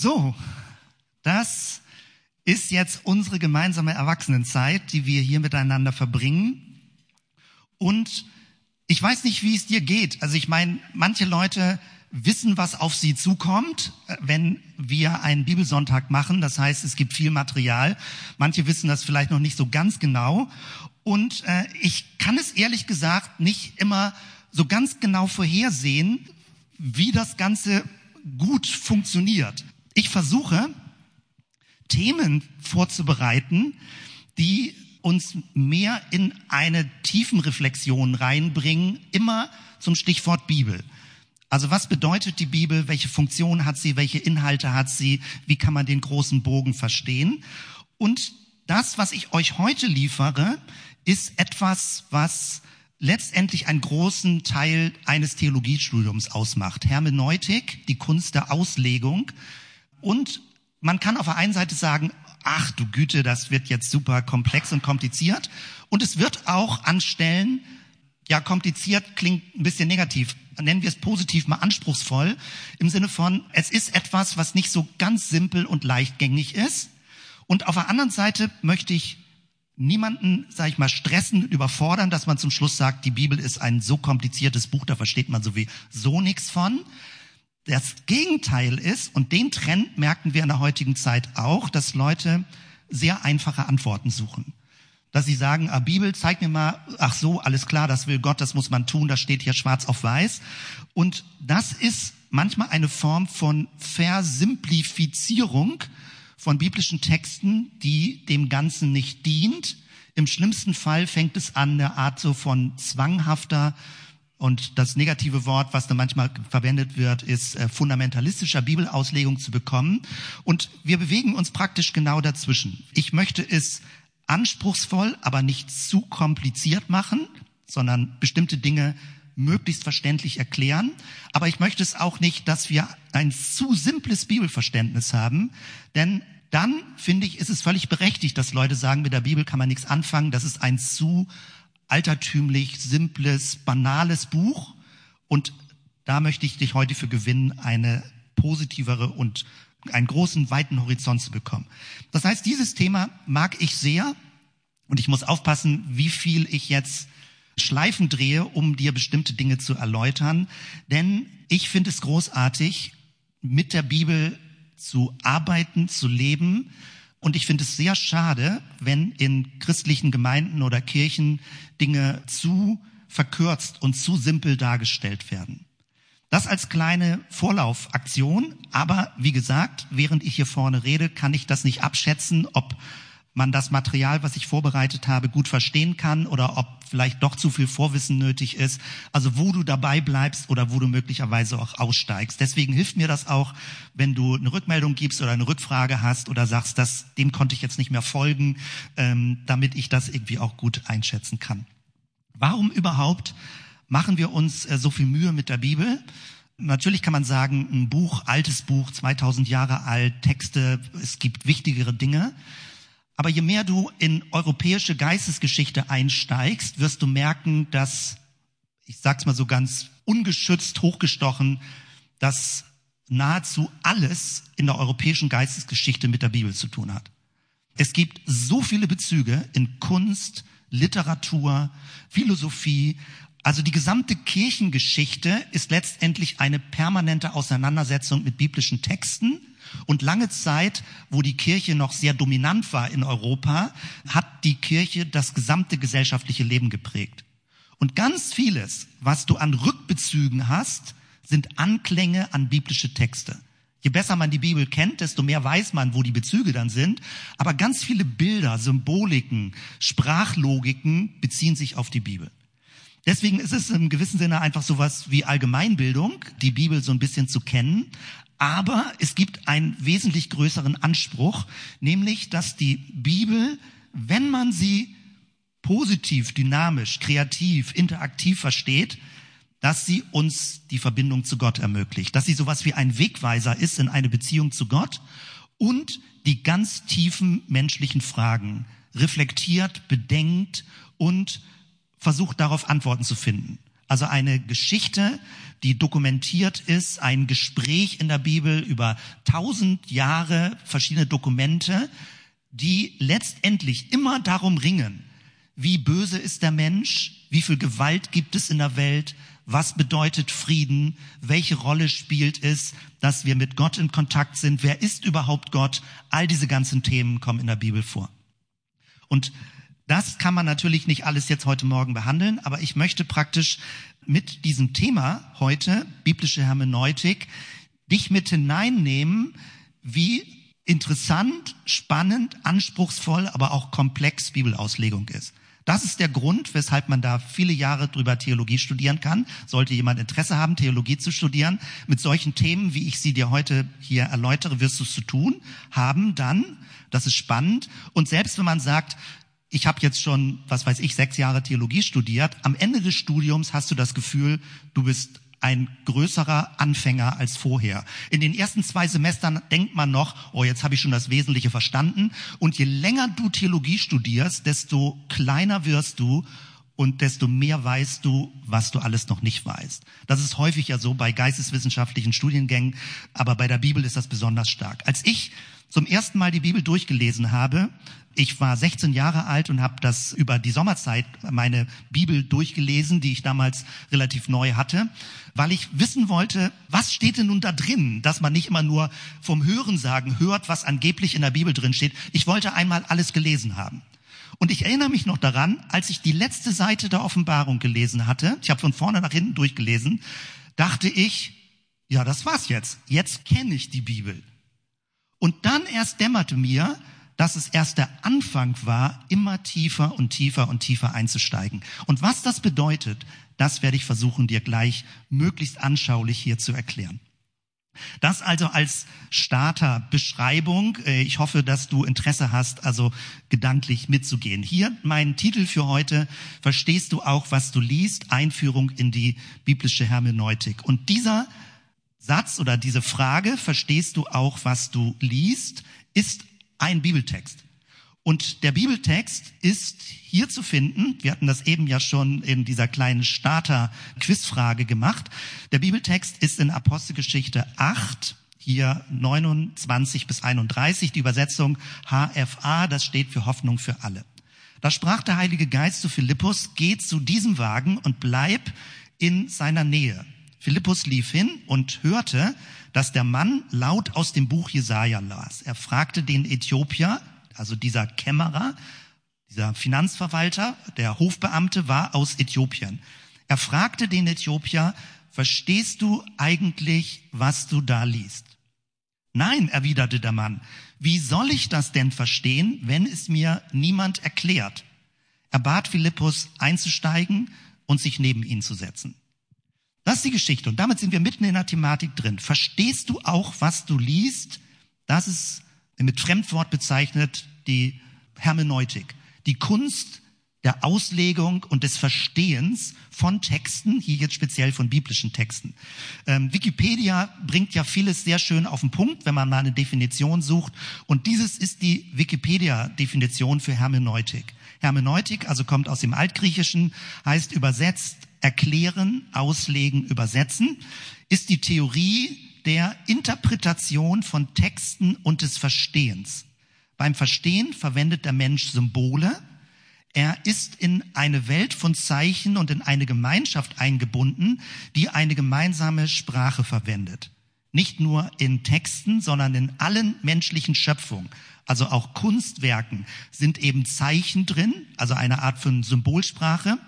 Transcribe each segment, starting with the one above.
So, das ist jetzt unsere gemeinsame Erwachsenenzeit, die wir hier miteinander verbringen. Und ich weiß nicht, wie es dir geht. Also ich meine, manche Leute wissen, was auf sie zukommt, wenn wir einen Bibelsonntag machen. Das heißt, es gibt viel Material. Manche wissen das vielleicht noch nicht so ganz genau. Und äh, ich kann es ehrlich gesagt nicht immer so ganz genau vorhersehen, wie das Ganze gut funktioniert. Ich versuche, Themen vorzubereiten, die uns mehr in eine Tiefenreflexion reinbringen, immer zum Stichwort Bibel. Also was bedeutet die Bibel? Welche Funktion hat sie? Welche Inhalte hat sie? Wie kann man den großen Bogen verstehen? Und das, was ich euch heute liefere, ist etwas, was letztendlich einen großen Teil eines Theologiestudiums ausmacht. Hermeneutik, die Kunst der Auslegung. Und man kann auf der einen Seite sagen, ach du Güte, das wird jetzt super komplex und kompliziert. Und es wird auch an Stellen, ja, kompliziert klingt ein bisschen negativ. Nennen wir es positiv mal anspruchsvoll. Im Sinne von, es ist etwas, was nicht so ganz simpel und leichtgängig ist. Und auf der anderen Seite möchte ich niemanden, sage ich mal, stressen, überfordern, dass man zum Schluss sagt, die Bibel ist ein so kompliziertes Buch, da versteht man sowieso nichts von. Das Gegenteil ist, und den Trend merken wir in der heutigen Zeit auch, dass Leute sehr einfache Antworten suchen. Dass sie sagen, ah, Bibel, zeig mir mal, ach so, alles klar, das will Gott, das muss man tun, das steht hier schwarz auf weiß. Und das ist manchmal eine Form von Versimplifizierung von biblischen Texten, die dem Ganzen nicht dient. Im schlimmsten Fall fängt es an, eine Art so von zwanghafter und das negative Wort, was da manchmal verwendet wird, ist äh, fundamentalistischer Bibelauslegung zu bekommen. Und wir bewegen uns praktisch genau dazwischen. Ich möchte es anspruchsvoll, aber nicht zu kompliziert machen, sondern bestimmte Dinge möglichst verständlich erklären. Aber ich möchte es auch nicht, dass wir ein zu simples Bibelverständnis haben, denn dann finde ich, ist es völlig berechtigt, dass Leute sagen, mit der Bibel kann man nichts anfangen. Das ist ein zu altertümlich, simples, banales Buch. Und da möchte ich dich heute für gewinnen, eine positivere und einen großen, weiten Horizont zu bekommen. Das heißt, dieses Thema mag ich sehr. Und ich muss aufpassen, wie viel ich jetzt Schleifen drehe, um dir bestimmte Dinge zu erläutern. Denn ich finde es großartig, mit der Bibel zu arbeiten, zu leben und ich finde es sehr schade, wenn in christlichen Gemeinden oder Kirchen Dinge zu verkürzt und zu simpel dargestellt werden. Das als kleine Vorlaufaktion, aber wie gesagt, während ich hier vorne rede, kann ich das nicht abschätzen, ob man das Material, was ich vorbereitet habe, gut verstehen kann oder ob vielleicht doch zu viel Vorwissen nötig ist. Also wo du dabei bleibst oder wo du möglicherweise auch aussteigst. Deswegen hilft mir das auch, wenn du eine Rückmeldung gibst oder eine Rückfrage hast oder sagst, dass dem konnte ich jetzt nicht mehr folgen, ähm, damit ich das irgendwie auch gut einschätzen kann. Warum überhaupt machen wir uns äh, so viel Mühe mit der Bibel? Natürlich kann man sagen, ein Buch, altes Buch, 2000 Jahre alt, Texte, es gibt wichtigere Dinge. Aber je mehr du in europäische Geistesgeschichte einsteigst, wirst du merken, dass, ich sag's mal so ganz ungeschützt hochgestochen, dass nahezu alles in der europäischen Geistesgeschichte mit der Bibel zu tun hat. Es gibt so viele Bezüge in Kunst, Literatur, Philosophie. Also die gesamte Kirchengeschichte ist letztendlich eine permanente Auseinandersetzung mit biblischen Texten und lange Zeit, wo die Kirche noch sehr dominant war in Europa, hat die Kirche das gesamte gesellschaftliche Leben geprägt. Und ganz vieles, was du an Rückbezügen hast, sind Anklänge an biblische Texte. Je besser man die Bibel kennt, desto mehr weiß man, wo die Bezüge dann sind. Aber ganz viele Bilder, Symboliken, Sprachlogiken beziehen sich auf die Bibel. Deswegen ist es im gewissen Sinne einfach sowas wie Allgemeinbildung, die Bibel so ein bisschen zu kennen. Aber es gibt einen wesentlich größeren Anspruch, nämlich, dass die Bibel, wenn man sie positiv, dynamisch, kreativ, interaktiv versteht, dass sie uns die Verbindung zu Gott ermöglicht, dass sie sowas wie ein Wegweiser ist in eine Beziehung zu Gott und die ganz tiefen menschlichen Fragen reflektiert, bedenkt und versucht darauf Antworten zu finden. Also eine Geschichte die dokumentiert ist, ein Gespräch in der Bibel über tausend Jahre, verschiedene Dokumente, die letztendlich immer darum ringen, wie böse ist der Mensch, wie viel Gewalt gibt es in der Welt, was bedeutet Frieden, welche Rolle spielt es, dass wir mit Gott in Kontakt sind, wer ist überhaupt Gott, all diese ganzen Themen kommen in der Bibel vor. Und das kann man natürlich nicht alles jetzt heute Morgen behandeln, aber ich möchte praktisch mit diesem Thema heute, biblische Hermeneutik, dich mit hineinnehmen, wie interessant, spannend, anspruchsvoll, aber auch komplex Bibelauslegung ist. Das ist der Grund, weshalb man da viele Jahre drüber Theologie studieren kann. Sollte jemand Interesse haben, Theologie zu studieren, mit solchen Themen, wie ich sie dir heute hier erläutere, wirst du es zu tun haben dann. Das ist spannend. Und selbst wenn man sagt, ich habe jetzt schon, was weiß ich, sechs Jahre Theologie studiert. Am Ende des Studiums hast du das Gefühl, du bist ein größerer Anfänger als vorher. In den ersten zwei Semestern denkt man noch, oh, jetzt habe ich schon das Wesentliche verstanden. Und je länger du Theologie studierst, desto kleiner wirst du und desto mehr weißt du, was du alles noch nicht weißt. Das ist häufig ja so bei geisteswissenschaftlichen Studiengängen, aber bei der Bibel ist das besonders stark. Als ich zum ersten Mal die Bibel durchgelesen habe, ich war 16 Jahre alt und habe das über die Sommerzeit meine Bibel durchgelesen, die ich damals relativ neu hatte, weil ich wissen wollte, was steht denn nun da drin, dass man nicht immer nur vom Hörensagen hört, was angeblich in der Bibel drin steht. Ich wollte einmal alles gelesen haben. Und ich erinnere mich noch daran, als ich die letzte Seite der Offenbarung gelesen hatte, ich habe von vorne nach hinten durchgelesen, dachte ich, ja, das war's jetzt. Jetzt kenne ich die Bibel. Und dann erst dämmerte mir, dass es erst der Anfang war, immer tiefer und tiefer und tiefer einzusteigen. Und was das bedeutet, das werde ich versuchen, dir gleich möglichst anschaulich hier zu erklären. Das also als Starterbeschreibung. Äh, ich hoffe, dass du Interesse hast, also gedanklich mitzugehen. Hier mein Titel für heute. Verstehst du auch, was du liest? Einführung in die biblische Hermeneutik. Und dieser Satz oder diese Frage, verstehst du auch, was du liest, ist ein Bibeltext. Und der Bibeltext ist hier zu finden. Wir hatten das eben ja schon in dieser kleinen Starter-Quizfrage gemacht. Der Bibeltext ist in Apostelgeschichte 8, hier 29 bis 31, die Übersetzung HFA, das steht für Hoffnung für alle. Da sprach der Heilige Geist zu Philippus, geh zu diesem Wagen und bleib in seiner Nähe. Philippus lief hin und hörte, dass der Mann laut aus dem Buch Jesaja las. Er fragte den Äthiopier, also dieser Kämmerer, dieser Finanzverwalter, der Hofbeamte war aus Äthiopien. Er fragte den Äthiopier, verstehst du eigentlich, was du da liest? Nein, erwiderte der Mann. Wie soll ich das denn verstehen, wenn es mir niemand erklärt? Er bat Philippus einzusteigen und sich neben ihn zu setzen. Das ist die Geschichte. Und damit sind wir mitten in der Thematik drin. Verstehst du auch, was du liest? Das ist mit Fremdwort bezeichnet die Hermeneutik. Die Kunst der Auslegung und des Verstehens von Texten, hier jetzt speziell von biblischen Texten. Ähm, Wikipedia bringt ja vieles sehr schön auf den Punkt, wenn man mal eine Definition sucht. Und dieses ist die Wikipedia-Definition für Hermeneutik. Hermeneutik, also kommt aus dem Altgriechischen, heißt übersetzt erklären, auslegen, übersetzen, ist die Theorie der Interpretation von Texten und des Verstehens. Beim Verstehen verwendet der Mensch Symbole. Er ist in eine Welt von Zeichen und in eine Gemeinschaft eingebunden, die eine gemeinsame Sprache verwendet. Nicht nur in Texten, sondern in allen menschlichen Schöpfungen. Also auch Kunstwerken sind eben Zeichen drin, also eine Art von Symbolsprache.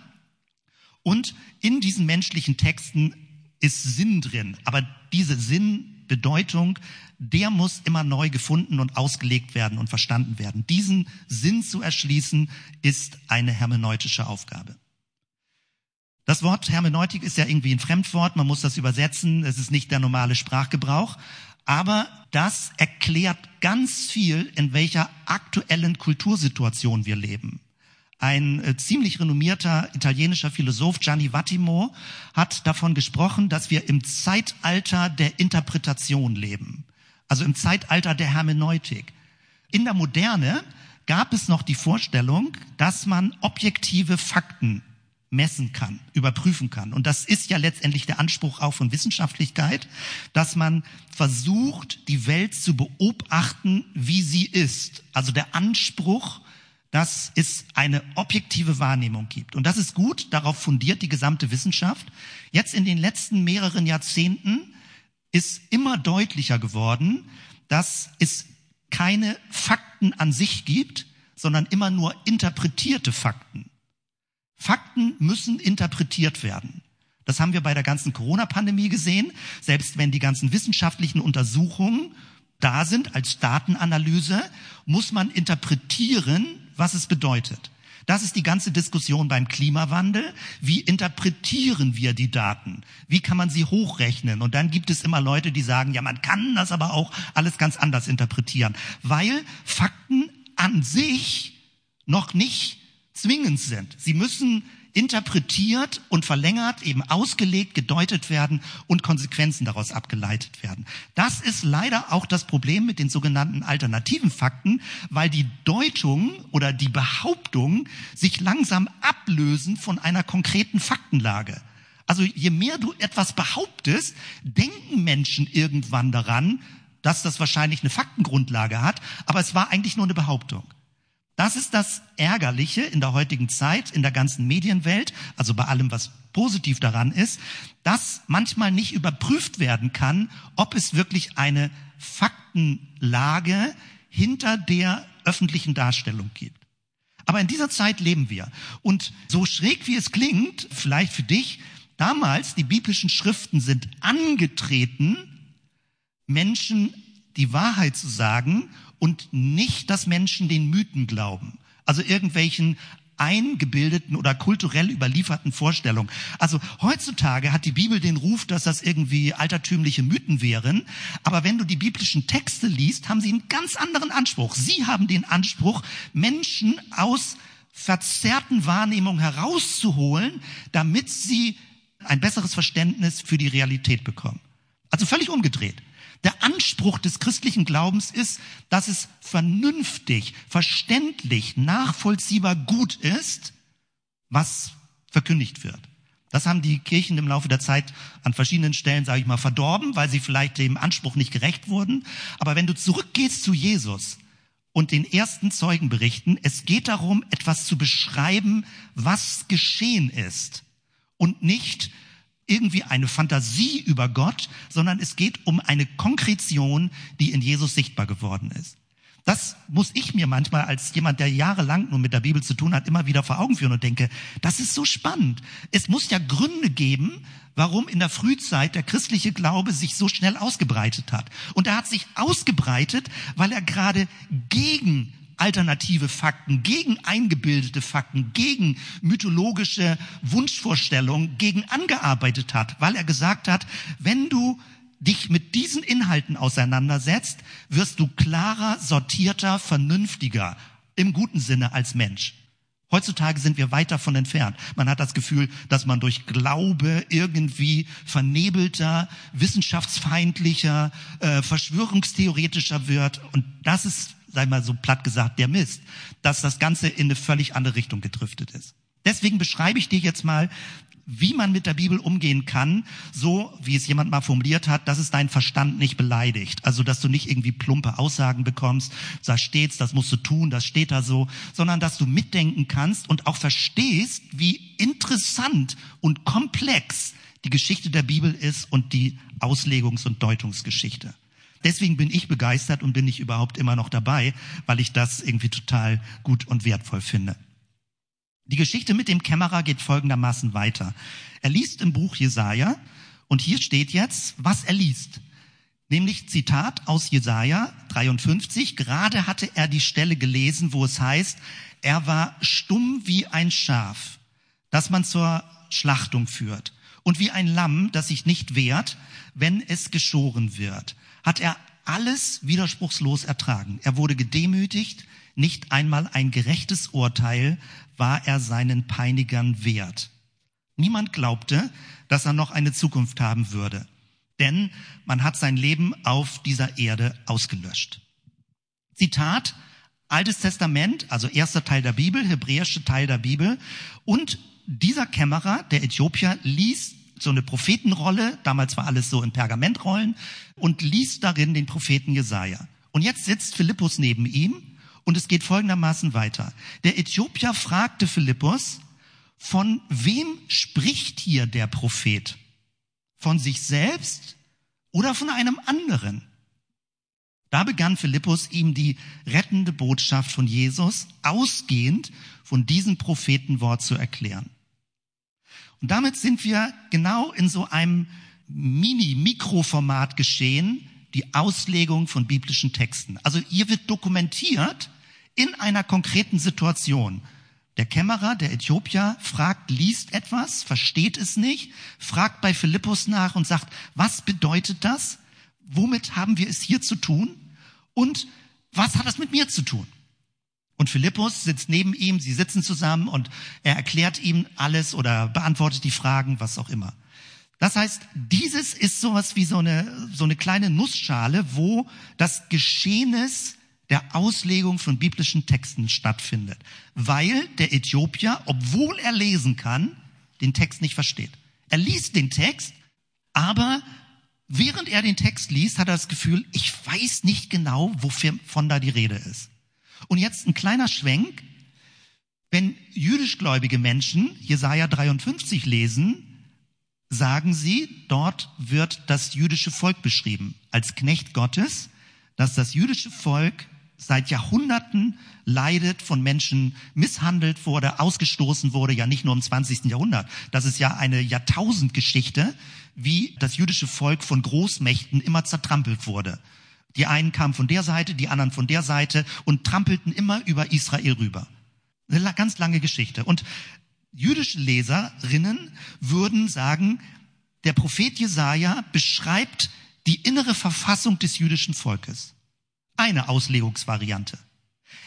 Und in diesen menschlichen Texten ist Sinn drin. Aber diese Sinnbedeutung, der muss immer neu gefunden und ausgelegt werden und verstanden werden. Diesen Sinn zu erschließen, ist eine hermeneutische Aufgabe. Das Wort Hermeneutik ist ja irgendwie ein Fremdwort, man muss das übersetzen, es ist nicht der normale Sprachgebrauch, aber das erklärt ganz viel, in welcher aktuellen Kultursituation wir leben. Ein äh, ziemlich renommierter italienischer Philosoph, Gianni Vattimo, hat davon gesprochen, dass wir im Zeitalter der Interpretation leben. Also im Zeitalter der Hermeneutik. In der Moderne gab es noch die Vorstellung, dass man objektive Fakten messen kann, überprüfen kann. Und das ist ja letztendlich der Anspruch auch von Wissenschaftlichkeit, dass man versucht, die Welt zu beobachten, wie sie ist. Also der Anspruch, dass es eine objektive Wahrnehmung gibt. Und das ist gut, darauf fundiert die gesamte Wissenschaft. Jetzt in den letzten mehreren Jahrzehnten ist immer deutlicher geworden, dass es keine Fakten an sich gibt, sondern immer nur interpretierte Fakten. Fakten müssen interpretiert werden. Das haben wir bei der ganzen Corona-Pandemie gesehen. Selbst wenn die ganzen wissenschaftlichen Untersuchungen da sind als Datenanalyse, muss man interpretieren, was es bedeutet. Das ist die ganze Diskussion beim Klimawandel. Wie interpretieren wir die Daten? Wie kann man sie hochrechnen? Und dann gibt es immer Leute, die sagen, ja, man kann das aber auch alles ganz anders interpretieren, weil Fakten an sich noch nicht zwingend sind. Sie müssen interpretiert und verlängert, eben ausgelegt, gedeutet werden und Konsequenzen daraus abgeleitet werden. Das ist leider auch das Problem mit den sogenannten alternativen Fakten, weil die Deutung oder die Behauptung sich langsam ablösen von einer konkreten Faktenlage. Also je mehr du etwas behauptest, denken Menschen irgendwann daran, dass das wahrscheinlich eine Faktengrundlage hat, aber es war eigentlich nur eine Behauptung. Das ist das Ärgerliche in der heutigen Zeit, in der ganzen Medienwelt, also bei allem, was positiv daran ist, dass manchmal nicht überprüft werden kann, ob es wirklich eine Faktenlage hinter der öffentlichen Darstellung gibt. Aber in dieser Zeit leben wir. Und so schräg wie es klingt, vielleicht für dich, damals, die biblischen Schriften sind angetreten, Menschen die Wahrheit zu sagen und nicht, dass Menschen den Mythen glauben. Also irgendwelchen eingebildeten oder kulturell überlieferten Vorstellungen. Also heutzutage hat die Bibel den Ruf, dass das irgendwie altertümliche Mythen wären. Aber wenn du die biblischen Texte liest, haben sie einen ganz anderen Anspruch. Sie haben den Anspruch, Menschen aus verzerrten Wahrnehmungen herauszuholen, damit sie ein besseres Verständnis für die Realität bekommen. Also völlig umgedreht. Der Anspruch des christlichen Glaubens ist, dass es vernünftig, verständlich, nachvollziehbar gut ist, was verkündigt wird. Das haben die Kirchen im Laufe der Zeit an verschiedenen Stellen, sage ich mal, verdorben, weil sie vielleicht dem Anspruch nicht gerecht wurden. Aber wenn du zurückgehst zu Jesus und den ersten Zeugen berichten, es geht darum, etwas zu beschreiben, was geschehen ist und nicht irgendwie eine Fantasie über Gott, sondern es geht um eine Konkretion, die in Jesus sichtbar geworden ist. Das muss ich mir manchmal als jemand, der jahrelang nur mit der Bibel zu tun hat, immer wieder vor Augen führen und denke, das ist so spannend. Es muss ja Gründe geben, warum in der Frühzeit der christliche Glaube sich so schnell ausgebreitet hat. Und er hat sich ausgebreitet, weil er gerade gegen alternative Fakten, gegen eingebildete Fakten, gegen mythologische Wunschvorstellungen, gegen angearbeitet hat, weil er gesagt hat, wenn du dich mit diesen Inhalten auseinandersetzt, wirst du klarer, sortierter, vernünftiger, im guten Sinne als Mensch. Heutzutage sind wir weit davon entfernt. Man hat das Gefühl, dass man durch Glaube irgendwie vernebelter, wissenschaftsfeindlicher, äh, verschwörungstheoretischer wird. Und das ist sei mal so platt gesagt, der Mist, dass das Ganze in eine völlig andere Richtung gedriftet ist. Deswegen beschreibe ich dir jetzt mal, wie man mit der Bibel umgehen kann, so wie es jemand mal formuliert hat, dass es deinen Verstand nicht beleidigt. Also, dass du nicht irgendwie plumpe Aussagen bekommst, da steht's, das musst du tun, das steht da so, sondern dass du mitdenken kannst und auch verstehst, wie interessant und komplex die Geschichte der Bibel ist und die Auslegungs- und Deutungsgeschichte. Deswegen bin ich begeistert und bin ich überhaupt immer noch dabei, weil ich das irgendwie total gut und wertvoll finde. Die Geschichte mit dem Kämmerer geht folgendermaßen weiter. Er liest im Buch Jesaja und hier steht jetzt, was er liest. Nämlich Zitat aus Jesaja 53. Gerade hatte er die Stelle gelesen, wo es heißt, er war stumm wie ein Schaf, das man zur Schlachtung führt und wie ein Lamm, das sich nicht wehrt, wenn es geschoren wird hat er alles widerspruchslos ertragen. Er wurde gedemütigt, nicht einmal ein gerechtes Urteil war er seinen Peinigern wert. Niemand glaubte, dass er noch eine Zukunft haben würde, denn man hat sein Leben auf dieser Erde ausgelöscht. Zitat, Altes Testament, also erster Teil der Bibel, hebräische Teil der Bibel und dieser Kämmerer, der Äthiopier, liest so eine Prophetenrolle, damals war alles so in Pergamentrollen, und liest darin den Propheten Jesaja. Und jetzt sitzt Philippus neben ihm und es geht folgendermaßen weiter. Der Äthiopier fragte Philippus, von wem spricht hier der Prophet? Von sich selbst oder von einem anderen? Da begann Philippus ihm die rettende Botschaft von Jesus ausgehend von diesem Prophetenwort zu erklären. Und damit sind wir genau in so einem Mini-Mikroformat geschehen, die Auslegung von biblischen Texten. Also hier wird dokumentiert in einer konkreten Situation. Der Kämmerer, der Äthiopier, fragt, liest etwas, versteht es nicht, fragt bei Philippus nach und sagt, was bedeutet das? Womit haben wir es hier zu tun? Und was hat das mit mir zu tun? Und Philippus sitzt neben ihm, sie sitzen zusammen und er erklärt ihm alles oder beantwortet die Fragen, was auch immer. Das heißt, dieses ist sowas wie so eine, so eine kleine Nussschale, wo das Geschehnis der Auslegung von biblischen Texten stattfindet. Weil der Äthiopier, obwohl er lesen kann, den Text nicht versteht. Er liest den Text, aber während er den Text liest, hat er das Gefühl, ich weiß nicht genau, wovon da die Rede ist. Und jetzt ein kleiner Schwenk. Wenn jüdischgläubige Menschen Jesaja 53 lesen, sagen sie, dort wird das jüdische Volk beschrieben als Knecht Gottes, dass das jüdische Volk seit Jahrhunderten leidet, von Menschen misshandelt wurde, ausgestoßen wurde, ja nicht nur im 20. Jahrhundert. Das ist ja eine Jahrtausendgeschichte, wie das jüdische Volk von Großmächten immer zertrampelt wurde. Die einen kamen von der Seite, die anderen von der Seite und trampelten immer über Israel rüber. Eine ganz lange Geschichte. Und jüdische Leserinnen würden sagen, der Prophet Jesaja beschreibt die innere Verfassung des jüdischen Volkes. Eine Auslegungsvariante.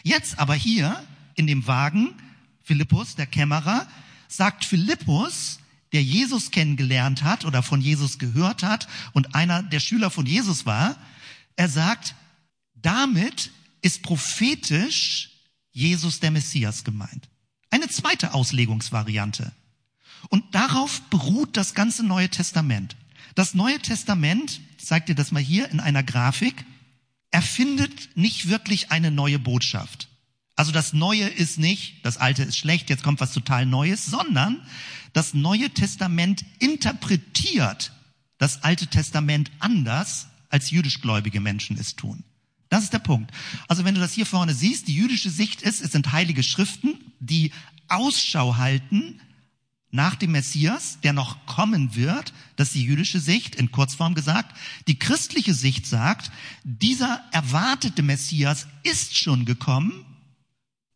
Jetzt aber hier in dem Wagen, Philippus, der Kämmerer, sagt Philippus, der Jesus kennengelernt hat oder von Jesus gehört hat und einer der Schüler von Jesus war, er sagt, damit ist prophetisch Jesus der Messias gemeint. Eine zweite Auslegungsvariante. Und darauf beruht das ganze Neue Testament. Das Neue Testament, ich zeig dir das mal hier in einer Grafik, erfindet nicht wirklich eine neue Botschaft. Also das Neue ist nicht, das Alte ist schlecht, jetzt kommt was total Neues, sondern das Neue Testament interpretiert das Alte Testament anders, als jüdischgläubige Menschen es tun. Das ist der Punkt. Also wenn du das hier vorne siehst, die jüdische Sicht ist, es sind heilige Schriften, die Ausschau halten nach dem Messias, der noch kommen wird. Das ist die jüdische Sicht, in Kurzform gesagt. Die christliche Sicht sagt, dieser erwartete Messias ist schon gekommen,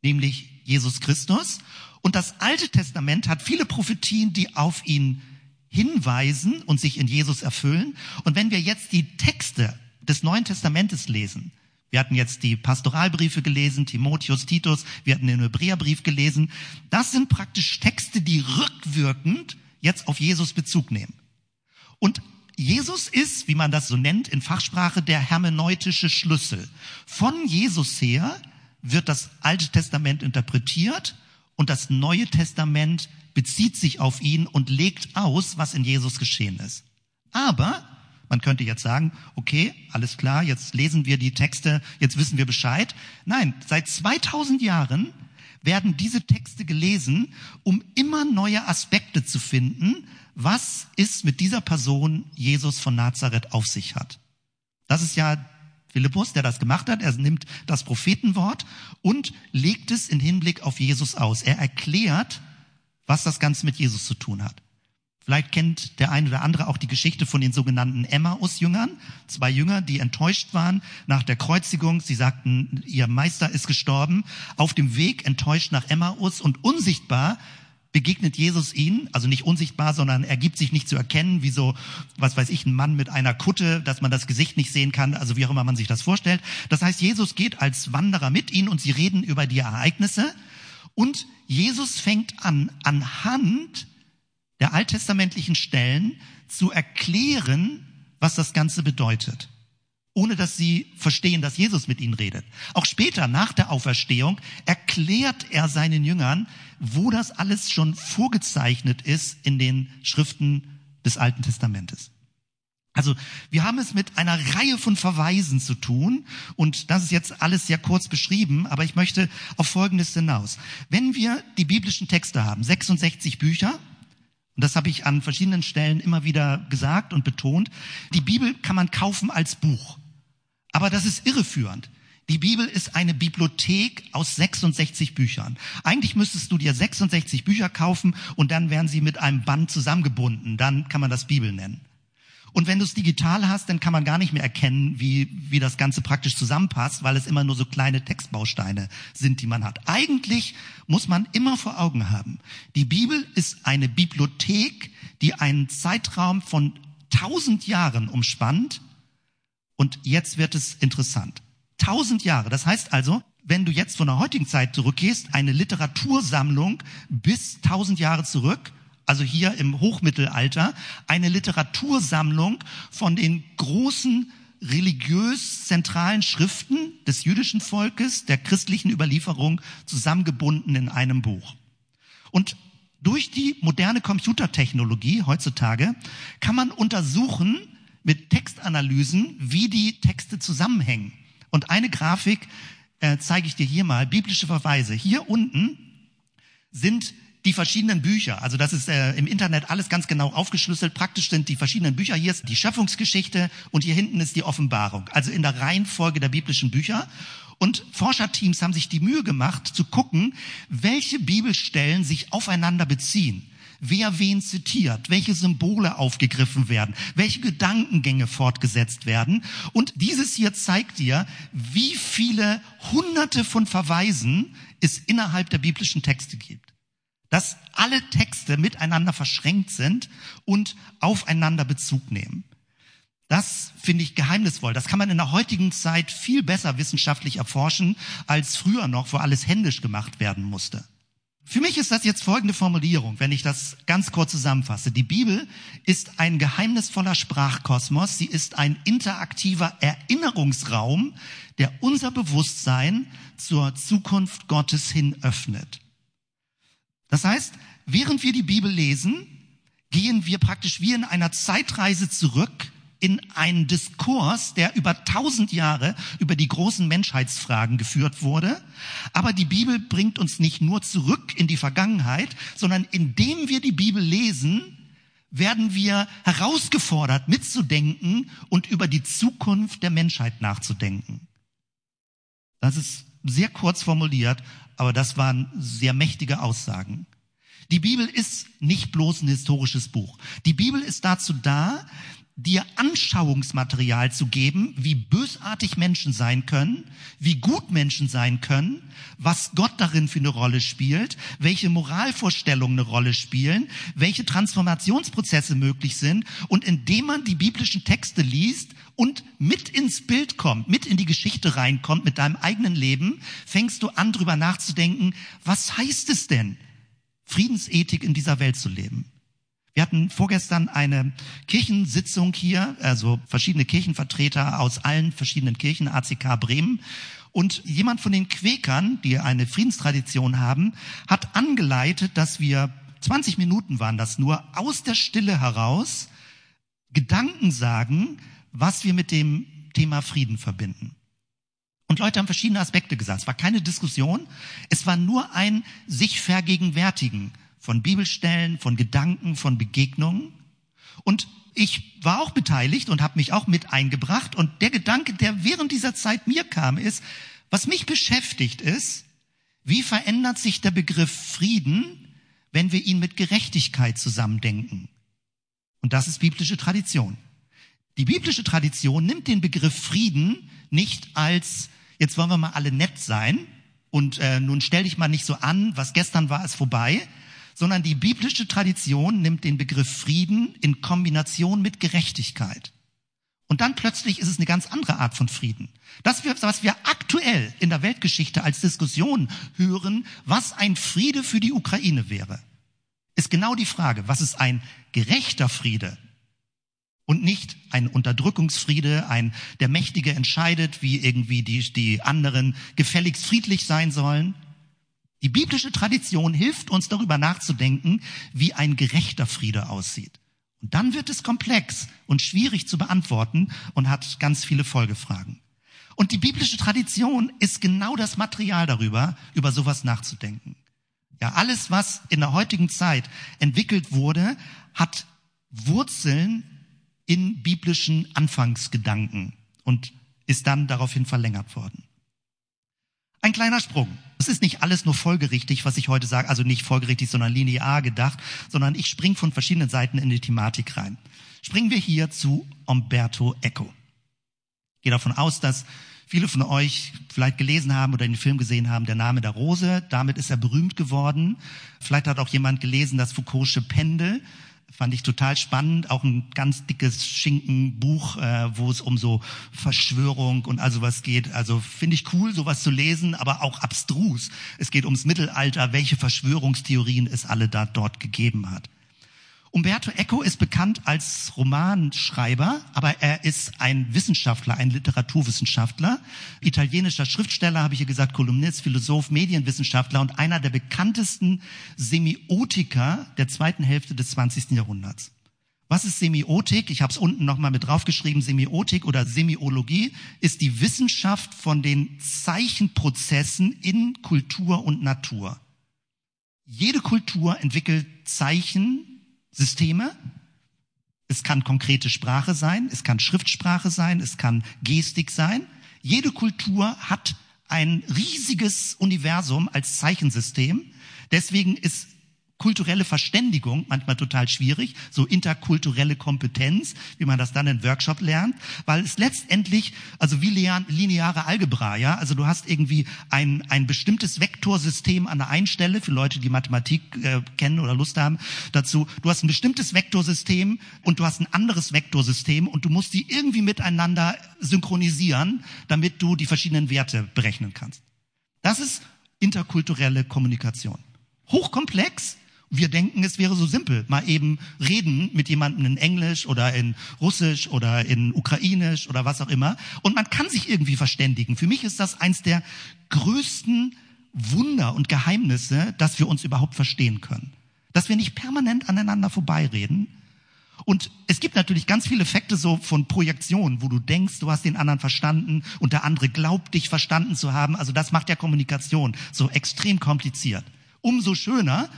nämlich Jesus Christus. Und das Alte Testament hat viele Prophetien, die auf ihn hinweisen und sich in Jesus erfüllen. Und wenn wir jetzt die Texte des Neuen Testamentes lesen, wir hatten jetzt die Pastoralbriefe gelesen, Timotheus, Titus, wir hatten den Hebräerbrief gelesen, das sind praktisch Texte, die rückwirkend jetzt auf Jesus Bezug nehmen. Und Jesus ist, wie man das so nennt in Fachsprache, der hermeneutische Schlüssel. Von Jesus her wird das Alte Testament interpretiert und das Neue Testament bezieht sich auf ihn und legt aus, was in Jesus geschehen ist. Aber man könnte jetzt sagen, okay, alles klar, jetzt lesen wir die Texte, jetzt wissen wir Bescheid. Nein, seit 2000 Jahren werden diese Texte gelesen, um immer neue Aspekte zu finden, was ist mit dieser Person Jesus von Nazareth auf sich hat. Das ist ja Philippus, der das gemacht hat. Er nimmt das Prophetenwort und legt es in Hinblick auf Jesus aus. Er erklärt, was das Ganze mit Jesus zu tun hat. Vielleicht kennt der eine oder andere auch die Geschichte von den sogenannten Emmaus-Jüngern. Zwei Jünger, die enttäuscht waren nach der Kreuzigung. Sie sagten, ihr Meister ist gestorben. Auf dem Weg enttäuscht nach Emmaus und unsichtbar begegnet Jesus ihnen, also nicht unsichtbar, sondern er gibt sich nicht zu erkennen, wie so, was weiß ich, ein Mann mit einer Kutte, dass man das Gesicht nicht sehen kann, also wie auch immer man sich das vorstellt. Das heißt, Jesus geht als Wanderer mit ihnen und sie reden über die Ereignisse und Jesus fängt an, anhand der alttestamentlichen Stellen zu erklären, was das Ganze bedeutet. ohne dass sie verstehen, dass Jesus mit ihnen redet. Auch später, nach der Auferstehung, erklärt er seinen Jüngern, wo das alles schon vorgezeichnet ist in den Schriften des Alten Testamentes. Also wir haben es mit einer Reihe von Verweisen zu tun und das ist jetzt alles sehr kurz beschrieben, aber ich möchte auf Folgendes hinaus. Wenn wir die biblischen Texte haben, 66 Bücher, und das habe ich an verschiedenen Stellen immer wieder gesagt und betont, die Bibel kann man kaufen als Buch. Aber das ist irreführend. Die Bibel ist eine Bibliothek aus 66 Büchern. Eigentlich müsstest du dir 66 Bücher kaufen und dann werden sie mit einem Band zusammengebunden. Dann kann man das Bibel nennen. Und wenn du es digital hast, dann kann man gar nicht mehr erkennen, wie, wie das Ganze praktisch zusammenpasst, weil es immer nur so kleine Textbausteine sind, die man hat. Eigentlich muss man immer vor Augen haben, die Bibel ist eine Bibliothek, die einen Zeitraum von tausend Jahren umspannt. Und jetzt wird es interessant. Tausend Jahre. Das heißt also, wenn du jetzt von der heutigen Zeit zurückgehst, eine Literatursammlung bis tausend Jahre zurück, also hier im Hochmittelalter, eine Literatursammlung von den großen religiös zentralen Schriften des jüdischen Volkes, der christlichen Überlieferung, zusammengebunden in einem Buch. Und durch die moderne Computertechnologie heutzutage kann man untersuchen mit Textanalysen, wie die Texte zusammenhängen. Und eine Grafik äh, zeige ich dir hier mal, biblische Verweise. Hier unten sind die verschiedenen Bücher. Also das ist äh, im Internet alles ganz genau aufgeschlüsselt. Praktisch sind die verschiedenen Bücher. Hier ist die Schöpfungsgeschichte und hier hinten ist die Offenbarung. Also in der Reihenfolge der biblischen Bücher. Und Forscherteams haben sich die Mühe gemacht zu gucken, welche Bibelstellen sich aufeinander beziehen. Wer wen zitiert, welche Symbole aufgegriffen werden, welche Gedankengänge fortgesetzt werden. Und dieses hier zeigt dir, wie viele hunderte von Verweisen es innerhalb der biblischen Texte gibt dass alle Texte miteinander verschränkt sind und aufeinander Bezug nehmen. Das finde ich geheimnisvoll. Das kann man in der heutigen Zeit viel besser wissenschaftlich erforschen, als früher noch, wo alles händisch gemacht werden musste. Für mich ist das jetzt folgende Formulierung, wenn ich das ganz kurz zusammenfasse. Die Bibel ist ein geheimnisvoller Sprachkosmos. Sie ist ein interaktiver Erinnerungsraum, der unser Bewusstsein zur Zukunft Gottes hin öffnet. Das heißt, während wir die Bibel lesen, gehen wir praktisch wie in einer Zeitreise zurück in einen Diskurs, der über tausend Jahre über die großen Menschheitsfragen geführt wurde. Aber die Bibel bringt uns nicht nur zurück in die Vergangenheit, sondern indem wir die Bibel lesen, werden wir herausgefordert, mitzudenken und über die Zukunft der Menschheit nachzudenken. Das ist sehr kurz formuliert, aber das waren sehr mächtige Aussagen. Die Bibel ist nicht bloß ein historisches Buch. Die Bibel ist dazu da, dir Anschauungsmaterial zu geben, wie bösartig Menschen sein können, wie gut Menschen sein können, was Gott darin für eine Rolle spielt, welche Moralvorstellungen eine Rolle spielen, welche Transformationsprozesse möglich sind. Und indem man die biblischen Texte liest und mit ins Bild kommt, mit in die Geschichte reinkommt mit deinem eigenen Leben, fängst du an, drüber nachzudenken, was heißt es denn, Friedensethik in dieser Welt zu leben? Wir hatten vorgestern eine Kirchensitzung hier, also verschiedene Kirchenvertreter aus allen verschiedenen Kirchen, ACK Bremen. Und jemand von den Quäkern, die eine Friedenstradition haben, hat angeleitet, dass wir 20 Minuten waren das nur, aus der Stille heraus Gedanken sagen, was wir mit dem Thema Frieden verbinden. Und Leute haben verschiedene Aspekte gesagt. Es war keine Diskussion, es war nur ein sich vergegenwärtigen von Bibelstellen, von Gedanken, von Begegnungen. Und ich war auch beteiligt und habe mich auch mit eingebracht. Und der Gedanke, der während dieser Zeit mir kam, ist, was mich beschäftigt ist, wie verändert sich der Begriff Frieden, wenn wir ihn mit Gerechtigkeit zusammendenken? Und das ist biblische Tradition. Die biblische Tradition nimmt den Begriff Frieden nicht als, jetzt wollen wir mal alle nett sein und äh, nun stell dich mal nicht so an, was gestern war, ist vorbei, sondern die biblische Tradition nimmt den Begriff Frieden in Kombination mit Gerechtigkeit. Und dann plötzlich ist es eine ganz andere Art von Frieden. Das, was wir aktuell in der Weltgeschichte als Diskussion hören, was ein Friede für die Ukraine wäre, ist genau die Frage, was ist ein gerechter Friede? Und nicht ein Unterdrückungsfriede, ein, der Mächtige entscheidet, wie irgendwie die, die anderen gefälligst friedlich sein sollen. Die biblische Tradition hilft uns darüber nachzudenken, wie ein gerechter Friede aussieht. Und dann wird es komplex und schwierig zu beantworten und hat ganz viele Folgefragen. Und die biblische Tradition ist genau das Material darüber, über sowas nachzudenken. Ja, alles, was in der heutigen Zeit entwickelt wurde, hat Wurzeln in biblischen Anfangsgedanken und ist dann daraufhin verlängert worden. Ein kleiner Sprung. Es ist nicht alles nur folgerichtig, was ich heute sage, also nicht folgerichtig, sondern linear gedacht, sondern ich springe von verschiedenen Seiten in die Thematik rein. Springen wir hier zu Umberto Eco. Ich gehe davon aus, dass viele von euch vielleicht gelesen haben oder den Film gesehen haben, Der Name der Rose. Damit ist er berühmt geworden. Vielleicht hat auch jemand gelesen, das Foucault'sche Pendel fand ich total spannend. Auch ein ganz dickes Schinkenbuch, äh, wo es um so Verschwörung und also was geht. Also finde ich cool, sowas zu lesen, aber auch abstrus. Es geht ums Mittelalter, welche Verschwörungstheorien es alle da dort gegeben hat. Umberto Eco ist bekannt als Romanschreiber, aber er ist ein Wissenschaftler, ein Literaturwissenschaftler, italienischer Schriftsteller, habe ich hier gesagt, Kolumnist, Philosoph, Medienwissenschaftler und einer der bekanntesten Semiotiker der zweiten Hälfte des 20. Jahrhunderts. Was ist Semiotik? Ich habe es unten nochmal mit draufgeschrieben. Semiotik oder Semiologie ist die Wissenschaft von den Zeichenprozessen in Kultur und Natur. Jede Kultur entwickelt Zeichen, Systeme. Es kann konkrete Sprache sein, es kann Schriftsprache sein, es kann Gestik sein. Jede Kultur hat ein riesiges Universum als Zeichensystem. Deswegen ist kulturelle Verständigung manchmal total schwierig, so interkulturelle Kompetenz, wie man das dann in Workshop lernt, weil es letztendlich, also wie lineare Algebra, ja, also du hast irgendwie ein, ein bestimmtes Vektorsystem an der einen Stelle, für Leute, die Mathematik äh, kennen oder Lust haben dazu, du hast ein bestimmtes Vektorsystem und du hast ein anderes Vektorsystem und du musst die irgendwie miteinander synchronisieren, damit du die verschiedenen Werte berechnen kannst. Das ist interkulturelle Kommunikation. Hochkomplex, wir denken, es wäre so simpel, mal eben reden mit jemandem in Englisch oder in Russisch oder in Ukrainisch oder was auch immer. Und man kann sich irgendwie verständigen. Für mich ist das eins der größten Wunder und Geheimnisse, dass wir uns überhaupt verstehen können. Dass wir nicht permanent aneinander vorbeireden. Und es gibt natürlich ganz viele Effekte so von Projektion, wo du denkst, du hast den anderen verstanden und der andere glaubt, dich verstanden zu haben. Also das macht ja Kommunikation so extrem kompliziert. Umso schöner,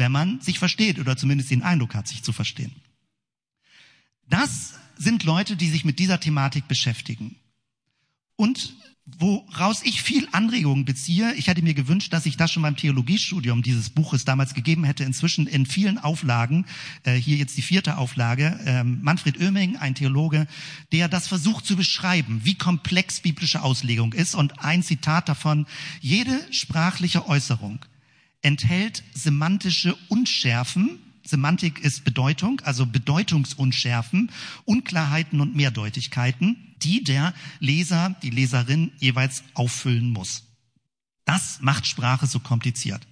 wenn man sich versteht oder zumindest den Eindruck hat, sich zu verstehen. Das sind Leute, die sich mit dieser Thematik beschäftigen. Und woraus ich viel Anregungen beziehe, ich hätte mir gewünscht, dass ich das schon beim Theologiestudium dieses Buches damals gegeben hätte, inzwischen in vielen Auflagen, äh, hier jetzt die vierte Auflage, ähm, Manfred Oeming, ein Theologe, der das versucht zu beschreiben, wie komplex biblische Auslegung ist. Und ein Zitat davon, jede sprachliche Äußerung enthält semantische Unschärfen. Semantik ist Bedeutung, also Bedeutungsunschärfen, Unklarheiten und Mehrdeutigkeiten, die der Leser, die Leserin jeweils auffüllen muss. Das macht Sprache so kompliziert.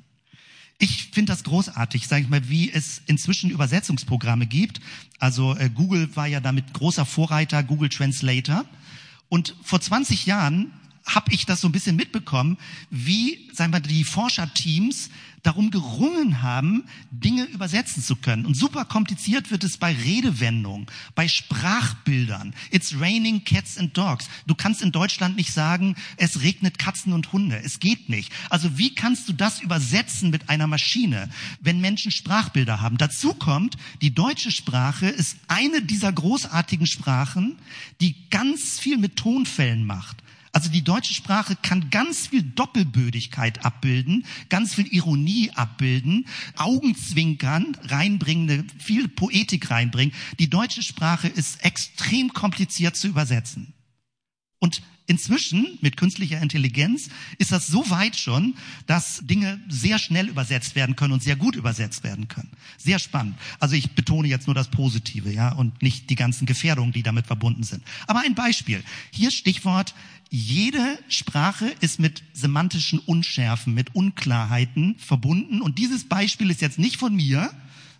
Ich finde das großartig, sage ich mal, wie es inzwischen Übersetzungsprogramme gibt. Also äh, Google war ja damit großer Vorreiter, Google Translator. Und vor 20 Jahren habe ich das so ein bisschen mitbekommen, wie, sagen wir, die Forscherteams darum gerungen haben, Dinge übersetzen zu können. Und super kompliziert wird es bei Redewendungen, bei Sprachbildern. It's raining cats and dogs. Du kannst in Deutschland nicht sagen, es regnet Katzen und Hunde. Es geht nicht. Also wie kannst du das übersetzen mit einer Maschine, wenn Menschen Sprachbilder haben? Dazu kommt, die deutsche Sprache ist eine dieser großartigen Sprachen, die ganz viel mit Tonfällen macht. Also die deutsche Sprache kann ganz viel Doppelbödigkeit abbilden, ganz viel Ironie abbilden, Augenzwinkern reinbringen, viel Poetik reinbringen. Die deutsche Sprache ist extrem kompliziert zu übersetzen. Und inzwischen mit künstlicher Intelligenz ist das so weit schon, dass Dinge sehr schnell übersetzt werden können und sehr gut übersetzt werden können. Sehr spannend. Also ich betone jetzt nur das Positive, ja, und nicht die ganzen Gefährdungen, die damit verbunden sind. Aber ein Beispiel. Hier Stichwort jede Sprache ist mit semantischen Unschärfen, mit Unklarheiten verbunden. Und dieses Beispiel ist jetzt nicht von mir,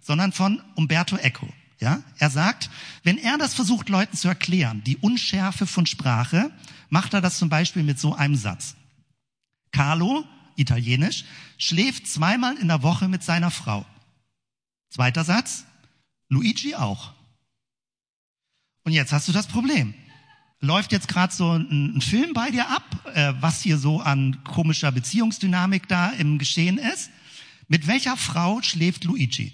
sondern von Umberto Eco. Ja, er sagt, wenn er das versucht, Leuten zu erklären, die Unschärfe von Sprache, macht er das zum Beispiel mit so einem Satz. Carlo, italienisch, schläft zweimal in der Woche mit seiner Frau. Zweiter Satz, Luigi auch. Und jetzt hast du das Problem. Läuft jetzt gerade so ein, ein, Film bei dir ab, äh, was hier so an komischer Beziehungsdynamik da im Geschehen ist? Mit welcher Frau schläft Luigi?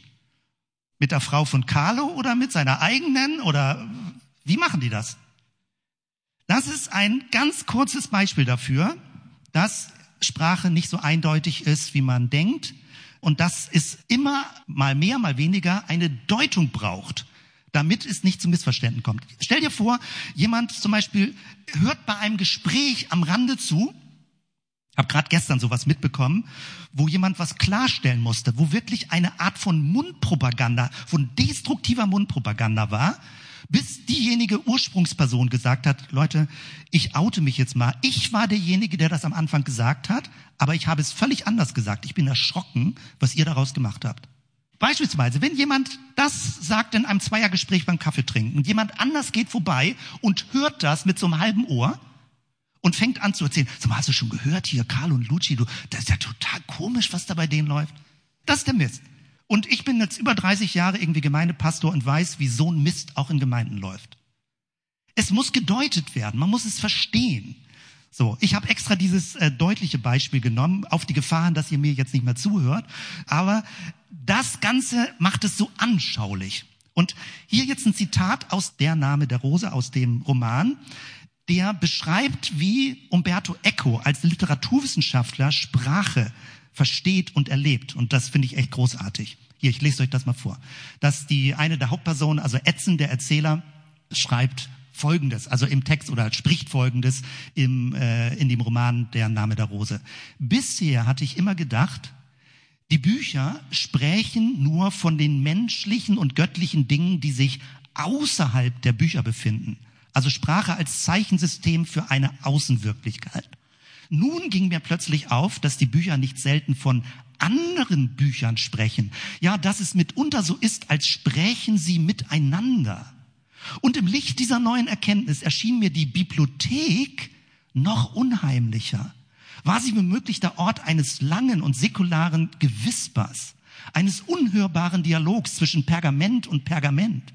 Mit der Frau von Carlo oder mit seiner eigenen oder wie machen die das? Das ist ein ganz kurzes Beispiel dafür, dass Sprache nicht so eindeutig ist, wie man denkt und dass es immer mal mehr, mal weniger eine Deutung braucht damit es nicht zu Missverständnissen kommt. Stell dir vor, jemand zum Beispiel hört bei einem Gespräch am Rande zu, hab gerade gestern sowas mitbekommen, wo jemand was klarstellen musste, wo wirklich eine Art von Mundpropaganda, von destruktiver Mundpropaganda war, bis diejenige Ursprungsperson gesagt hat, Leute, ich oute mich jetzt mal. Ich war derjenige, der das am Anfang gesagt hat, aber ich habe es völlig anders gesagt. Ich bin erschrocken, was ihr daraus gemacht habt. Beispielsweise, wenn jemand das sagt in einem Zweiergespräch beim Kaffee trinken und jemand anders geht vorbei und hört das mit so einem halben Ohr und fängt an zu erzählen, sag mal, hast du schon gehört hier, Karl und Luci, du, das ist ja total komisch, was da bei denen läuft. Das ist der Mist. Und ich bin jetzt über 30 Jahre irgendwie Gemeindepastor und weiß, wie so ein Mist auch in Gemeinden läuft. Es muss gedeutet werden, man muss es verstehen. So, ich habe extra dieses äh, deutliche Beispiel genommen, auf die Gefahren, dass ihr mir jetzt nicht mehr zuhört. Aber das Ganze macht es so anschaulich. Und hier jetzt ein Zitat aus Der Name der Rose, aus dem Roman, der beschreibt, wie Umberto Eco als Literaturwissenschaftler Sprache versteht und erlebt. Und das finde ich echt großartig. Hier, ich lese euch das mal vor. Dass die eine der Hauptpersonen, also Etzen, der Erzähler, schreibt, Folgendes, also im Text oder spricht Folgendes im, äh, in dem Roman Der Name der Rose. Bisher hatte ich immer gedacht, die Bücher sprechen nur von den menschlichen und göttlichen Dingen, die sich außerhalb der Bücher befinden. Also Sprache als Zeichensystem für eine Außenwirklichkeit. Nun ging mir plötzlich auf, dass die Bücher nicht selten von anderen Büchern sprechen. Ja, dass es mitunter so ist, als sprächen sie miteinander. Und im Licht dieser neuen Erkenntnis erschien mir die Bibliothek noch unheimlicher. War sie womöglich der Ort eines langen und säkularen Gewispers, eines unhörbaren Dialogs zwischen Pergament und Pergament?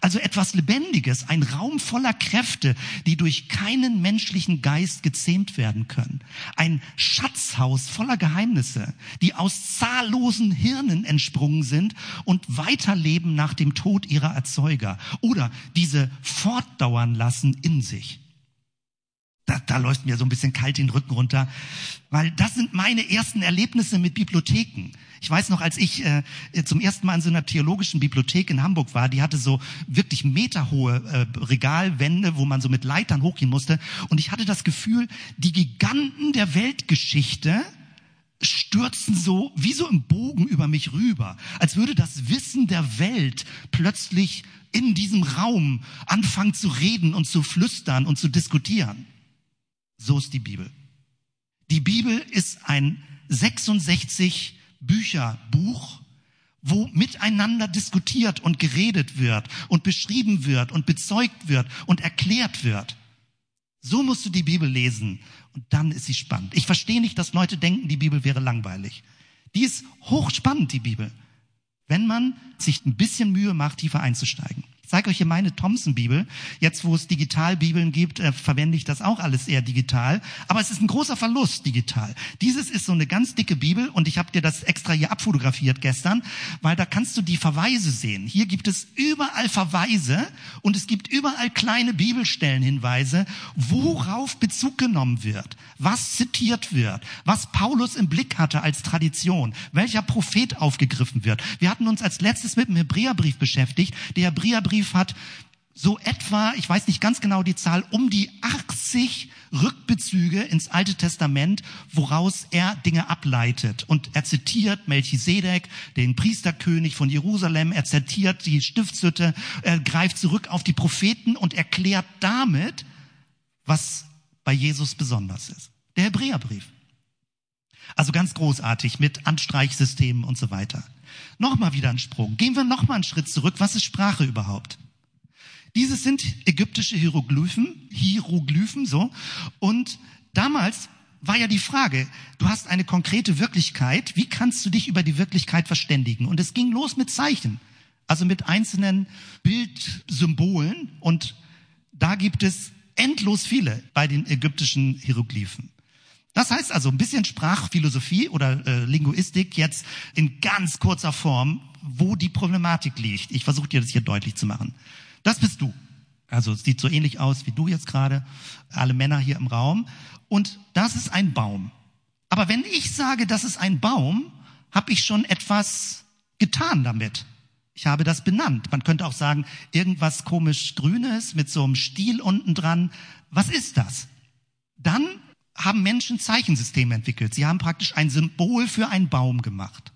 Also etwas Lebendiges, ein Raum voller Kräfte, die durch keinen menschlichen Geist gezähmt werden können. Ein Schatzhaus voller Geheimnisse, die aus zahllosen Hirnen entsprungen sind und weiterleben nach dem Tod ihrer Erzeuger oder diese fortdauern lassen in sich. Da, da läuft mir so ein bisschen kalt den Rücken runter, weil das sind meine ersten Erlebnisse mit Bibliotheken. Ich weiß noch, als ich äh, zum ersten Mal in so einer theologischen Bibliothek in Hamburg war, die hatte so wirklich meterhohe äh, Regalwände, wo man so mit Leitern hochgehen musste. Und ich hatte das Gefühl, die Giganten der Weltgeschichte stürzen so wie so im Bogen über mich rüber, als würde das Wissen der Welt plötzlich in diesem Raum anfangen zu reden und zu flüstern und zu diskutieren. So ist die Bibel. Die Bibel ist ein 66 Bücher Buch, wo miteinander diskutiert und geredet wird und beschrieben wird und bezeugt wird und erklärt wird. So musst du die Bibel lesen und dann ist sie spannend. Ich verstehe nicht, dass Leute denken, die Bibel wäre langweilig. Die ist hochspannend, die Bibel, wenn man sich ein bisschen Mühe macht, tiefer einzusteigen. Zeige euch hier meine Thompson-Bibel. Jetzt, wo es Digitalbibeln gibt, äh, verwende ich das auch alles eher digital. Aber es ist ein großer Verlust digital. Dieses ist so eine ganz dicke Bibel und ich habe dir das extra hier abfotografiert gestern, weil da kannst du die Verweise sehen. Hier gibt es überall Verweise und es gibt überall kleine Bibelstellenhinweise, worauf Bezug genommen wird, was zitiert wird, was Paulus im Blick hatte als Tradition, welcher Prophet aufgegriffen wird. Wir hatten uns als letztes mit dem Hebräerbrief beschäftigt. Der Hebräerbrief Hebräerbrief hat so etwa, ich weiß nicht ganz genau die Zahl, um die 80 Rückbezüge ins Alte Testament, woraus er Dinge ableitet. Und er zitiert Melchisedek, den Priesterkönig von Jerusalem, er zitiert die Stiftshütte, er greift zurück auf die Propheten und erklärt damit, was bei Jesus besonders ist. Der Hebräerbrief. Also ganz großartig mit Anstreichsystemen und so weiter. Nochmal wieder ein Sprung. Gehen wir nochmal einen Schritt zurück. Was ist Sprache überhaupt? Dieses sind ägyptische Hieroglyphen, Hieroglyphen, so. Und damals war ja die Frage, du hast eine konkrete Wirklichkeit, wie kannst du dich über die Wirklichkeit verständigen? Und es ging los mit Zeichen, also mit einzelnen Bildsymbolen und da gibt es endlos viele bei den ägyptischen Hieroglyphen. Das heißt also ein bisschen Sprachphilosophie oder äh, Linguistik jetzt in ganz kurzer Form, wo die Problematik liegt. Ich versuche dir das hier deutlich zu machen. Das bist du. Also es sieht so ähnlich aus wie du jetzt gerade, alle Männer hier im Raum. Und das ist ein Baum. Aber wenn ich sage, das ist ein Baum, habe ich schon etwas getan damit. Ich habe das benannt. Man könnte auch sagen, irgendwas komisch Grünes mit so einem Stiel unten dran. Was ist das? Dann haben Menschen Zeichensysteme entwickelt. Sie haben praktisch ein Symbol für einen Baum gemacht.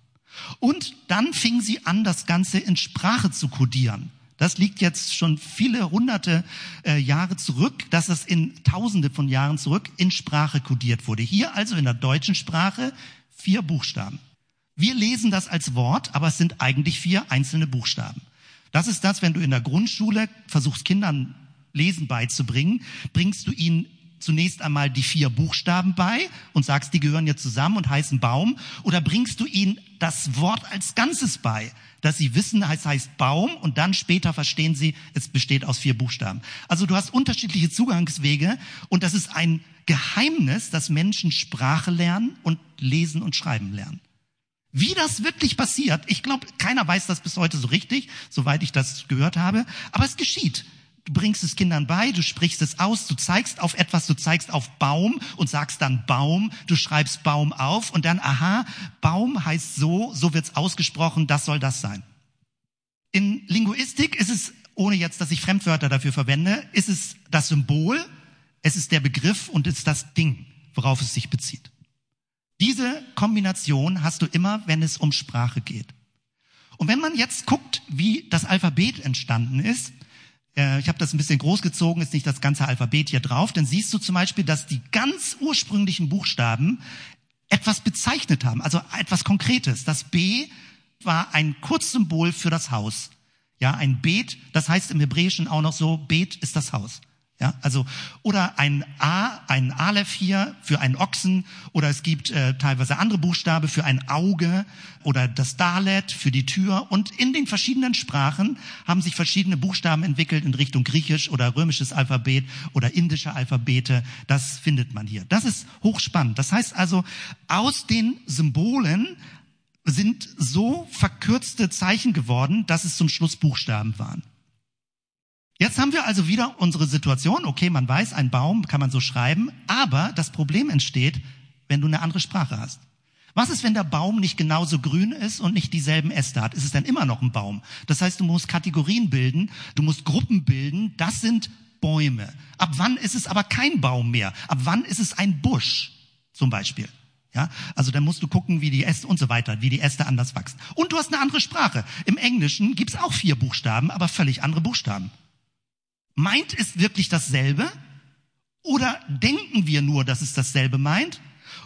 Und dann fingen sie an, das Ganze in Sprache zu kodieren. Das liegt jetzt schon viele hunderte äh, Jahre zurück, dass es in tausende von Jahren zurück in Sprache kodiert wurde. Hier also in der deutschen Sprache vier Buchstaben. Wir lesen das als Wort, aber es sind eigentlich vier einzelne Buchstaben. Das ist das, wenn du in der Grundschule versuchst, Kindern Lesen beizubringen, bringst du ihnen zunächst einmal die vier Buchstaben bei und sagst, die gehören jetzt zusammen und heißen Baum, oder bringst du ihnen das Wort als Ganzes bei, dass sie wissen, es heißt Baum und dann später verstehen sie, es besteht aus vier Buchstaben. Also du hast unterschiedliche Zugangswege und das ist ein Geheimnis, dass Menschen Sprache lernen und lesen und schreiben lernen. Wie das wirklich passiert, ich glaube, keiner weiß das bis heute so richtig, soweit ich das gehört habe, aber es geschieht. Du bringst es Kindern bei, du sprichst es aus, du zeigst auf etwas, du zeigst auf Baum und sagst dann Baum, du schreibst Baum auf und dann, aha, Baum heißt so, so wird's ausgesprochen, das soll das sein. In Linguistik ist es, ohne jetzt, dass ich Fremdwörter dafür verwende, ist es das Symbol, es ist der Begriff und es ist das Ding, worauf es sich bezieht. Diese Kombination hast du immer, wenn es um Sprache geht. Und wenn man jetzt guckt, wie das Alphabet entstanden ist, äh, ich habe das ein bisschen groß gezogen, ist nicht das ganze Alphabet hier drauf, dann siehst du zum Beispiel, dass die ganz ursprünglichen Buchstaben etwas bezeichnet haben, also etwas Konkretes. Das B war ein Kurzsymbol für das Haus. Ja, ein Bet, das heißt im Hebräischen auch noch so, Bet ist das Haus. Ja, also oder ein A, ein Aleph hier für einen Ochsen oder es gibt äh, teilweise andere Buchstabe für ein Auge oder das Dalet für die Tür und in den verschiedenen Sprachen haben sich verschiedene Buchstaben entwickelt in Richtung griechisch oder römisches Alphabet oder indische Alphabete. Das findet man hier. Das ist hochspannend. Das heißt also aus den Symbolen sind so verkürzte Zeichen geworden, dass es zum Schluss Buchstaben waren. Jetzt haben wir also wieder unsere Situation, okay, man weiß, ein Baum kann man so schreiben, aber das Problem entsteht, wenn du eine andere Sprache hast. Was ist, wenn der Baum nicht genauso grün ist und nicht dieselben Äste hat? Ist es dann immer noch ein Baum? Das heißt, du musst Kategorien bilden, du musst Gruppen bilden, das sind Bäume. Ab wann ist es aber kein Baum mehr? Ab wann ist es ein Busch zum Beispiel? Ja, also dann musst du gucken, wie die Äste und so weiter, wie die Äste anders wachsen. Und du hast eine andere Sprache. Im Englischen gibt's auch vier Buchstaben, aber völlig andere Buchstaben. Meint es wirklich dasselbe? Oder denken wir nur, dass es dasselbe meint?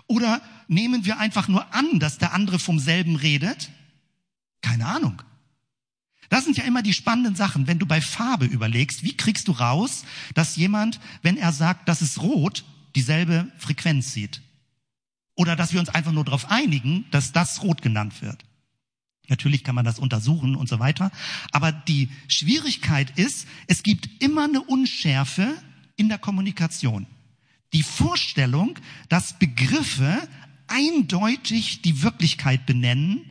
Oder nehmen wir einfach nur an, dass der andere vom selben redet? Keine Ahnung. Das sind ja immer die spannenden Sachen. Wenn du bei Farbe überlegst, wie kriegst du raus, dass jemand, wenn er sagt, das ist rot, dieselbe Frequenz sieht? Oder dass wir uns einfach nur darauf einigen, dass das rot genannt wird? Natürlich kann man das untersuchen und so weiter. Aber die Schwierigkeit ist, es gibt immer eine Unschärfe in der Kommunikation. Die Vorstellung, dass Begriffe eindeutig die Wirklichkeit benennen,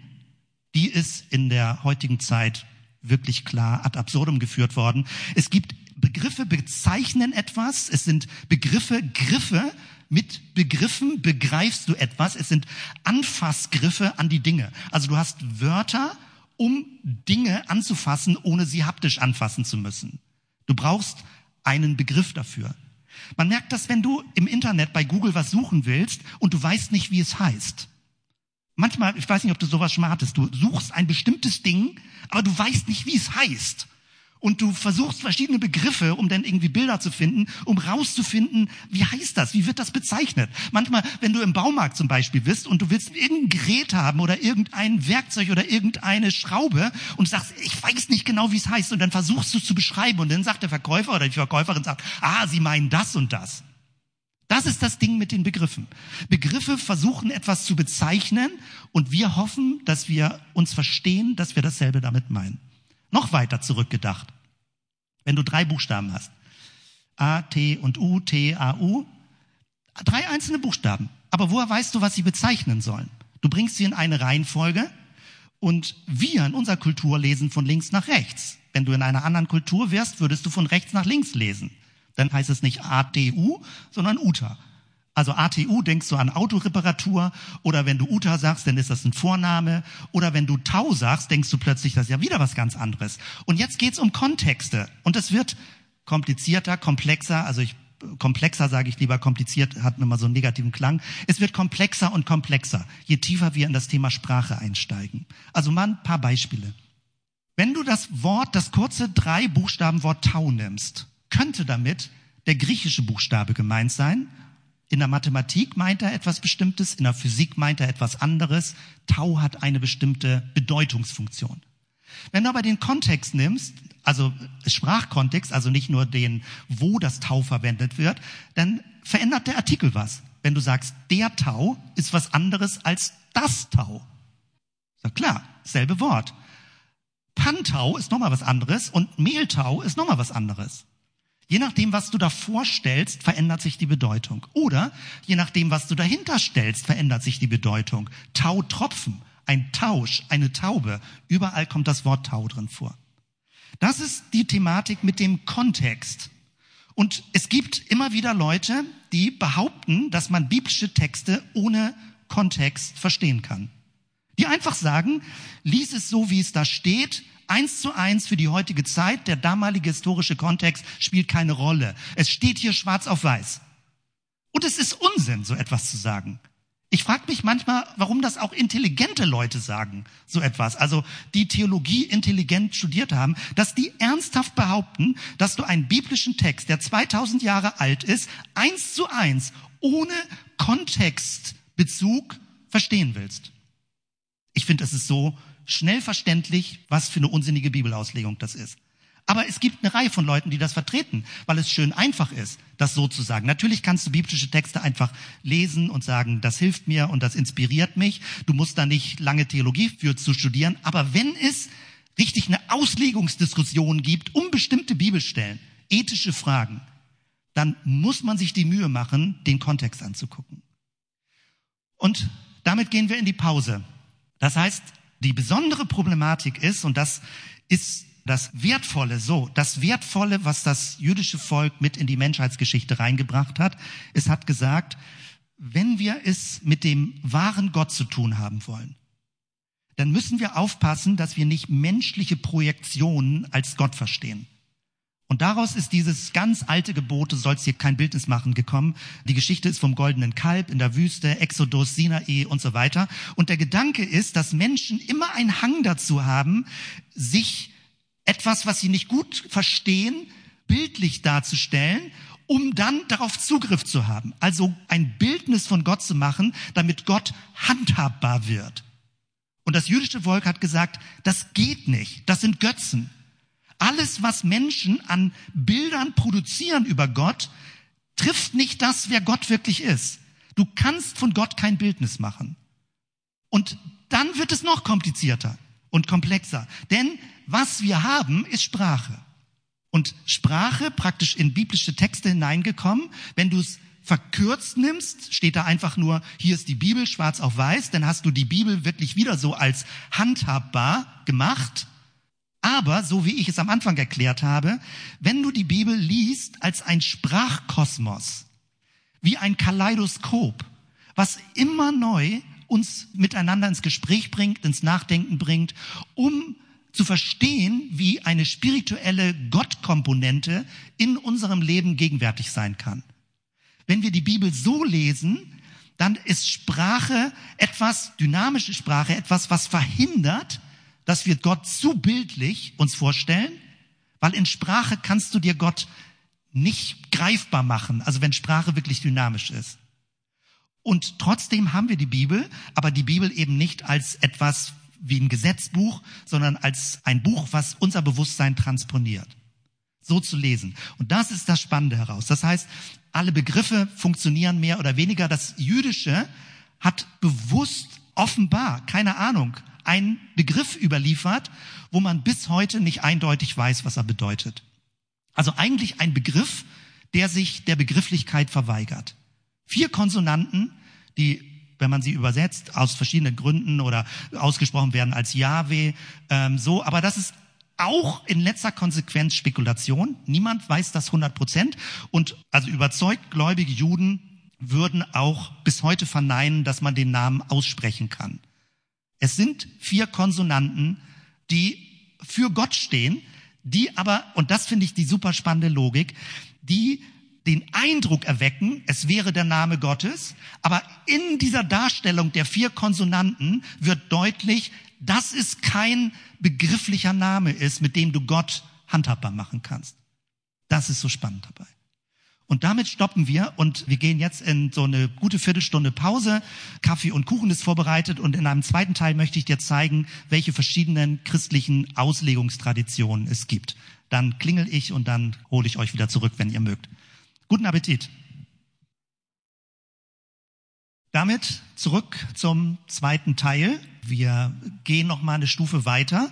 die ist in der heutigen Zeit wirklich klar ad absurdum geführt worden. Es gibt Begriffe bezeichnen etwas, es sind Begriffe, Griffe, mit Begriffen begreifst du etwas. Es sind Anfassgriffe an die Dinge. Also du hast Wörter, um Dinge anzufassen, ohne sie haptisch anfassen zu müssen. Du brauchst einen Begriff dafür. Man merkt das, wenn du im Internet bei Google was suchen willst und du weißt nicht, wie es heißt. Manchmal, ich weiß nicht, ob du sowas schon mal hattest, du suchst ein bestimmtes Ding, aber du weißt nicht, wie es heißt. Und du versuchst verschiedene Begriffe, um dann irgendwie Bilder zu finden, um rauszufinden, wie heißt das, wie wird das bezeichnet. Manchmal, wenn du im Baumarkt zum Beispiel bist und du willst irgendein Gerät haben oder irgendein Werkzeug oder irgendeine Schraube und sagst, ich weiß nicht genau, wie es heißt und dann versuchst du es zu beschreiben und dann sagt der Verkäufer oder die Verkäuferin sagt, ah, sie meinen das und das. Das ist das Ding mit den Begriffen. Begriffe versuchen etwas zu bezeichnen und wir hoffen, dass wir uns verstehen, dass wir dasselbe damit meinen. Noch weiter zurückgedacht. Wenn du drei Buchstaben hast. A, T und U, T, A, U. Drei einzelne Buchstaben. Aber woher weißt du, was sie bezeichnen sollen? Du bringst sie in eine Reihenfolge und wir in unserer Kultur lesen von links nach rechts. Wenn du in einer anderen Kultur wärst, würdest du von rechts nach links lesen. Dann heißt es nicht ATU, sondern UTA. Also ATU denkst du an Autoreparatur oder wenn du Uta sagst, dann ist das ein Vorname oder wenn du Tau sagst, denkst du plötzlich, das ist ja wieder was ganz anderes. Und jetzt geht's um Kontexte und es wird komplizierter, komplexer, also ich komplexer sage ich lieber, kompliziert hat immer so einen negativen Klang. Es wird komplexer und komplexer, je tiefer wir in das Thema Sprache einsteigen. Also mal ein paar Beispiele. Wenn du das Wort, das kurze drei Buchstaben Wort Tau nimmst, könnte damit der griechische Buchstabe gemeint sein in der Mathematik meint er etwas Bestimmtes, in der Physik meint er etwas anderes. Tau hat eine bestimmte Bedeutungsfunktion. Wenn du aber den Kontext nimmst, also Sprachkontext, also nicht nur den, wo das Tau verwendet wird, dann verändert der Artikel was. Wenn du sagst, der Tau ist was anderes als das Tau. Doch klar, selbe Wort. Pantau ist nochmal was anderes und Mehltau ist nochmal was anderes. Je nachdem, was du da vorstellst, verändert sich die Bedeutung. Oder je nachdem, was du dahinter stellst, verändert sich die Bedeutung. Tautropfen, ein Tausch, eine Taube. Überall kommt das Wort Tau drin vor. Das ist die Thematik mit dem Kontext. Und es gibt immer wieder Leute, die behaupten, dass man biblische Texte ohne Kontext verstehen kann. Die einfach sagen, lies es so, wie es da steht, eins zu eins für die heutige Zeit. Der damalige historische Kontext spielt keine Rolle. Es steht hier schwarz auf weiß. Und es ist Unsinn, so etwas zu sagen. Ich frage mich manchmal, warum das auch intelligente Leute sagen, so etwas. Also die Theologie intelligent studiert haben, dass die ernsthaft behaupten, dass du einen biblischen Text, der 2000 Jahre alt ist, eins zu eins, ohne Kontextbezug verstehen willst. Ich finde, es ist so schnell verständlich, was für eine unsinnige Bibelauslegung das ist. Aber es gibt eine Reihe von Leuten, die das vertreten, weil es schön einfach ist, das so zu sagen. Natürlich kannst du biblische Texte einfach lesen und sagen, das hilft mir und das inspiriert mich. Du musst da nicht lange Theologie für zu studieren. Aber wenn es richtig eine Auslegungsdiskussion gibt um bestimmte Bibelstellen, ethische Fragen, dann muss man sich die Mühe machen, den Kontext anzugucken. Und damit gehen wir in die Pause. Das heißt, die besondere Problematik ist, und das ist das Wertvolle, so, das Wertvolle, was das jüdische Volk mit in die Menschheitsgeschichte reingebracht hat, es hat gesagt, wenn wir es mit dem wahren Gott zu tun haben wollen, dann müssen wir aufpassen, dass wir nicht menschliche Projektionen als Gott verstehen. Und daraus ist dieses ganz alte Gebot, sollst hier kein Bildnis machen, gekommen. Die Geschichte ist vom goldenen Kalb in der Wüste, Exodus, Sinai und so weiter. Und der Gedanke ist, dass Menschen immer einen Hang dazu haben, sich etwas, was sie nicht gut verstehen, bildlich darzustellen, um dann darauf Zugriff zu haben. Also ein Bildnis von Gott zu machen, damit Gott handhabbar wird. Und das jüdische Volk hat gesagt, das geht nicht, das sind Götzen. Alles, was Menschen an Bildern produzieren über Gott, trifft nicht das, wer Gott wirklich ist. Du kannst von Gott kein Bildnis machen. Und dann wird es noch komplizierter und komplexer. Denn was wir haben, ist Sprache. Und Sprache praktisch in biblische Texte hineingekommen, wenn du es verkürzt nimmst, steht da einfach nur, hier ist die Bibel schwarz auf weiß, dann hast du die Bibel wirklich wieder so als handhabbar gemacht aber, so wie ich es am Anfang erklärt habe, wenn du die Bibel liest als ein Sprachkosmos, wie ein Kaleidoskop, was immer neu uns miteinander ins Gespräch bringt, ins Nachdenken bringt, um zu verstehen, wie eine spirituelle Gottkomponente in unserem Leben gegenwärtig sein kann. Wenn wir die Bibel so lesen, dann ist Sprache etwas, dynamische Sprache, etwas, was verhindert, dass wir Gott zu bildlich uns vorstellen, Weil in Sprache kannst du dir Gott nicht greifbar machen, also wenn Sprache wirklich dynamisch ist. Und trotzdem haben wir die Bibel, aber die Bibel eben nicht als etwas wie ein Gesetzbuch, sondern als ein Buch, was unser Bewusstsein transponiert. So zu lesen. Und das ist das Spannende heraus. Das heißt, alle Begriffe funktionieren mehr oder weniger. Das Jüdische hat bewusst offenbar, keine Ahnung, einen Begriff überliefert, wo man bis heute nicht eindeutig weiß, was er bedeutet. Also eigentlich ein Begriff, der sich der Begrifflichkeit verweigert. Vier Konsonanten, die, wenn man sie übersetzt, aus verschiedenen Gründen oder ausgesprochen werden als Yahweh, ähm, so, aber das ist auch in letzter Konsequenz Spekulation. Niemand weiß das 100 Prozent. Und also überzeugt gläubige Juden würden auch bis heute verneinen, dass man den Namen aussprechen kann. Es sind vier Konsonanten, die für Gott stehen, die aber, und das finde ich die super spannende Logik, die den Eindruck erwecken, es wäre der Name Gottes, aber in dieser Darstellung der vier Konsonanten wird deutlich, dass es kein begrifflicher Name ist, mit dem du Gott handhabbar machen kannst. Das ist so spannend dabei. Und damit stoppen wir und wir gehen jetzt in so eine gute Viertelstunde Pause. Kaffee und Kuchen ist vorbereitet und in einem zweiten Teil möchte ich dir zeigen, welche verschiedenen christlichen Auslegungstraditionen es gibt. Dann klingel ich und dann hole ich euch wieder zurück, wenn ihr mögt. Guten Appetit. Damit zurück zum zweiten Teil. Wir gehen noch mal eine Stufe weiter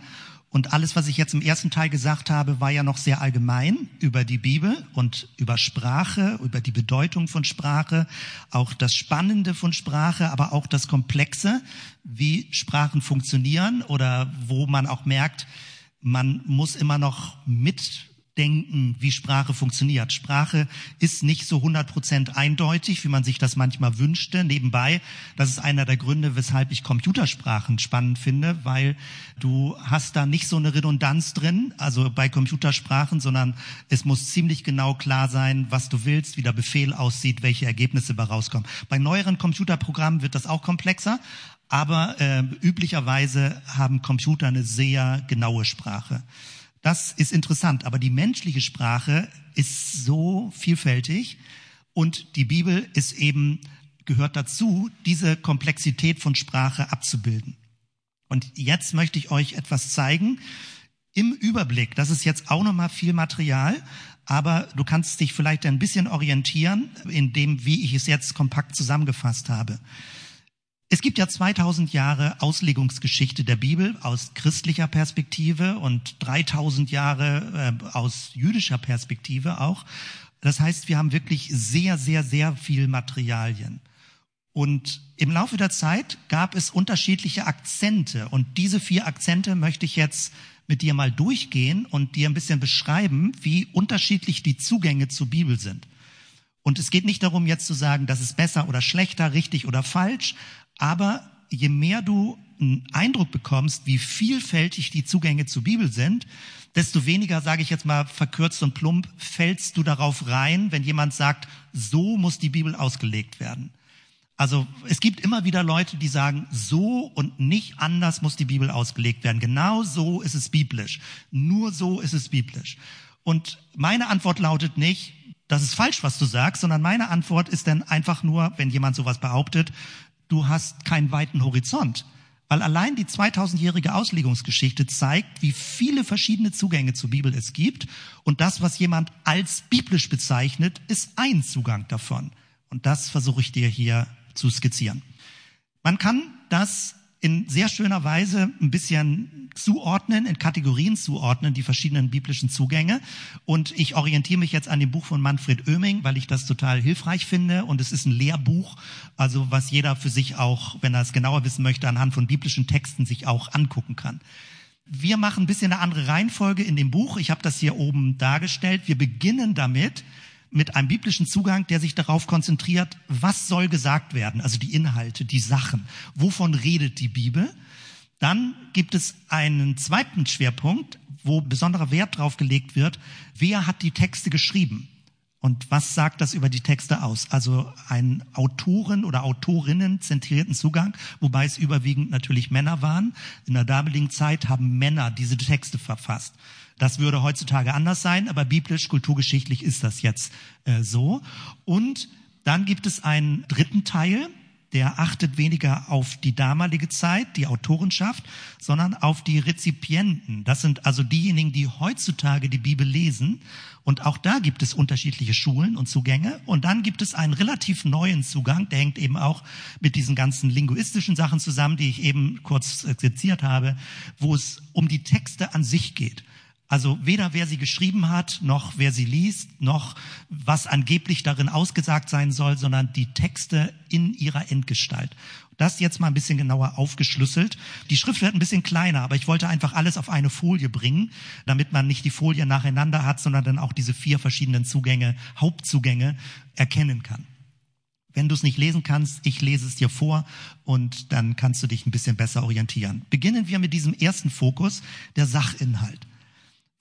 und alles, was ich jetzt im ersten Teil gesagt habe, war ja noch sehr allgemein über die Bibel und über Sprache, über die Bedeutung von Sprache, auch das Spannende von Sprache, aber auch das Komplexe, wie Sprachen funktionieren oder wo man auch merkt, man muss immer noch mit denken, wie Sprache funktioniert. Sprache ist nicht so 100% eindeutig, wie man sich das manchmal wünschte. Nebenbei, das ist einer der Gründe, weshalb ich Computersprachen spannend finde, weil du hast da nicht so eine Redundanz drin, also bei Computersprachen, sondern es muss ziemlich genau klar sein, was du willst, wie der Befehl aussieht, welche Ergebnisse dabei rauskommen. Bei neueren Computerprogrammen wird das auch komplexer, aber äh, üblicherweise haben Computer eine sehr genaue Sprache. Das ist interessant, aber die menschliche Sprache ist so vielfältig und die Bibel ist eben, gehört dazu, diese Komplexität von Sprache abzubilden. Und jetzt möchte ich euch etwas zeigen im Überblick. Das ist jetzt auch nochmal viel Material, aber du kannst dich vielleicht ein bisschen orientieren in dem, wie ich es jetzt kompakt zusammengefasst habe. Es gibt ja 2000 Jahre Auslegungsgeschichte der Bibel aus christlicher Perspektive und 3000 Jahre äh, aus jüdischer Perspektive auch. Das heißt, wir haben wirklich sehr, sehr, sehr viel Materialien. Und im Laufe der Zeit gab es unterschiedliche Akzente. Und diese vier Akzente möchte ich jetzt mit dir mal durchgehen und dir ein bisschen beschreiben, wie unterschiedlich die Zugänge zur Bibel sind. Und es geht nicht darum, jetzt zu sagen, das ist besser oder schlechter, richtig oder falsch, aber je mehr du einen Eindruck bekommst, wie vielfältig die Zugänge zur Bibel sind, desto weniger, sage ich jetzt mal verkürzt und plump, fällst du darauf rein, wenn jemand sagt, so muss die Bibel ausgelegt werden. Also es gibt immer wieder Leute, die sagen, so und nicht anders muss die Bibel ausgelegt werden. Genau so ist es biblisch. Nur so ist es biblisch. Und meine Antwort lautet nicht, das ist falsch, was du sagst, sondern meine Antwort ist dann einfach nur, wenn jemand sowas behauptet, du hast keinen weiten Horizont. Weil allein die 2000-jährige Auslegungsgeschichte zeigt, wie viele verschiedene Zugänge zur Bibel es gibt. Und das, was jemand als biblisch bezeichnet, ist ein Zugang davon. Und das versuche ich dir hier zu skizzieren. Man kann das in sehr schöner Weise ein bisschen zuordnen, in Kategorien zuordnen, die verschiedenen biblischen Zugänge. Und ich orientiere mich jetzt an dem Buch von Manfred Oeming, weil ich das total hilfreich finde. Und es ist ein Lehrbuch, also was jeder für sich auch, wenn er es genauer wissen möchte, anhand von biblischen Texten sich auch angucken kann. Wir machen ein bisschen eine andere Reihenfolge in dem Buch. Ich habe das hier oben dargestellt. Wir beginnen damit, mit einem biblischen Zugang, der sich darauf konzentriert, was soll gesagt werden, also die Inhalte, die Sachen, wovon redet die Bibel. Dann gibt es einen zweiten Schwerpunkt, wo besonderer Wert drauf gelegt wird, wer hat die Texte geschrieben. Und was sagt das über die Texte aus? Also einen Autoren oder Autorinnen zentrierten Zugang, wobei es überwiegend natürlich Männer waren. In der damaligen Zeit haben Männer diese Texte verfasst. Das würde heutzutage anders sein, aber biblisch, kulturgeschichtlich ist das jetzt äh, so. Und dann gibt es einen dritten Teil, der achtet weniger auf die damalige Zeit, die Autorenschaft, sondern auf die Rezipienten. Das sind also diejenigen, die heutzutage die Bibel lesen. Und auch da gibt es unterschiedliche Schulen und Zugänge. Und dann gibt es einen relativ neuen Zugang, der hängt eben auch mit diesen ganzen linguistischen Sachen zusammen, die ich eben kurz skizziert habe, wo es um die Texte an sich geht. Also weder wer sie geschrieben hat, noch wer sie liest, noch was angeblich darin ausgesagt sein soll, sondern die Texte in ihrer Endgestalt. Das jetzt mal ein bisschen genauer aufgeschlüsselt. Die Schrift wird ein bisschen kleiner, aber ich wollte einfach alles auf eine Folie bringen, damit man nicht die Folien nacheinander hat, sondern dann auch diese vier verschiedenen Zugänge, Hauptzugänge erkennen kann. Wenn du es nicht lesen kannst, ich lese es dir vor und dann kannst du dich ein bisschen besser orientieren. Beginnen wir mit diesem ersten Fokus, der Sachinhalt.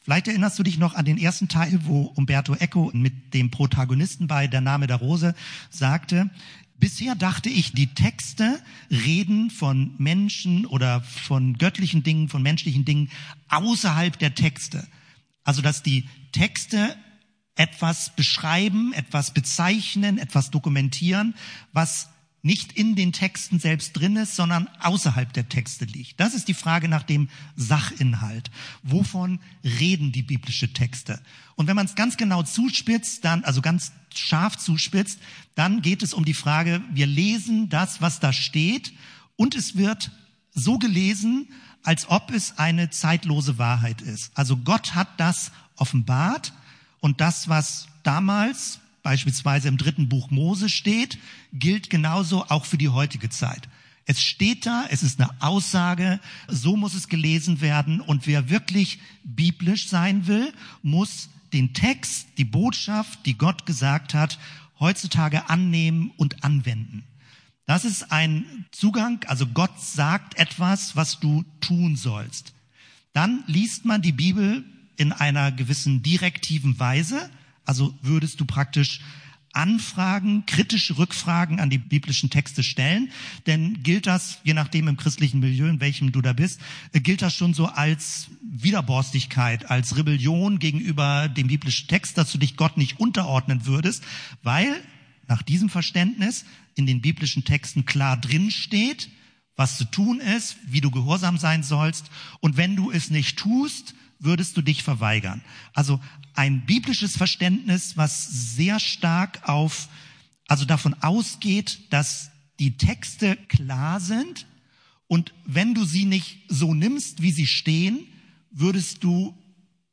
Vielleicht erinnerst du dich noch an den ersten Teil, wo Umberto Eco mit dem Protagonisten bei Der Name der Rose sagte, Bisher dachte ich, die Texte reden von Menschen oder von göttlichen Dingen, von menschlichen Dingen außerhalb der Texte. Also, dass die Texte etwas beschreiben, etwas bezeichnen, etwas dokumentieren, was nicht in den Texten selbst drin ist, sondern außerhalb der Texte liegt. Das ist die Frage nach dem Sachinhalt. Wovon reden die biblische Texte? Und wenn man es ganz genau zuspitzt, dann, also ganz scharf zuspitzt, dann geht es um die Frage, wir lesen das, was da steht, und es wird so gelesen, als ob es eine zeitlose Wahrheit ist. Also Gott hat das offenbart und das, was damals beispielsweise im dritten Buch Mose steht, gilt genauso auch für die heutige Zeit. Es steht da, es ist eine Aussage, so muss es gelesen werden und wer wirklich biblisch sein will, muss den Text, die Botschaft, die Gott gesagt hat, heutzutage annehmen und anwenden. Das ist ein Zugang, also Gott sagt etwas, was du tun sollst. Dann liest man die Bibel in einer gewissen direktiven Weise, also würdest du praktisch Anfragen, kritische Rückfragen an die biblischen Texte stellen, denn gilt das, je nachdem im christlichen Milieu, in welchem du da bist, äh, gilt das schon so als Widerborstigkeit, als Rebellion gegenüber dem biblischen Text, dass du dich Gott nicht unterordnen würdest, weil nach diesem Verständnis in den biblischen Texten klar drin steht, was zu tun ist, wie du gehorsam sein sollst. Und wenn du es nicht tust, würdest du dich verweigern. Also ein biblisches Verständnis, was sehr stark auf, also davon ausgeht, dass die Texte klar sind und wenn du sie nicht so nimmst, wie sie stehen, würdest du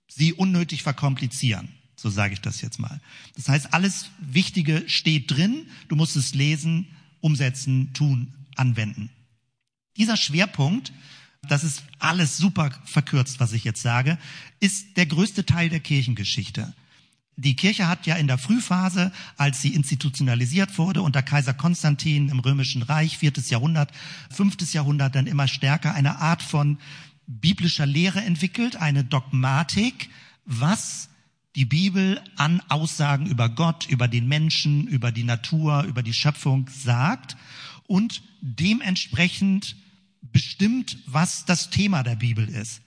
sie unnötig verkomplizieren. So sage ich das jetzt mal. Das heißt, alles Wichtige steht drin. Du musst es lesen, umsetzen, tun, anwenden. Dieser Schwerpunkt das ist alles super verkürzt, was ich jetzt sage, ist der größte Teil der Kirchengeschichte. Die Kirche hat ja in der Frühphase, als sie institutionalisiert wurde unter Kaiser Konstantin im Römischen Reich, viertes Jahrhundert, fünftes Jahrhundert, dann immer stärker eine Art von biblischer Lehre entwickelt, eine Dogmatik, was die Bibel an Aussagen über Gott, über den Menschen, über die Natur, über die Schöpfung sagt und dementsprechend bestimmt, was das Thema der Bibel ist.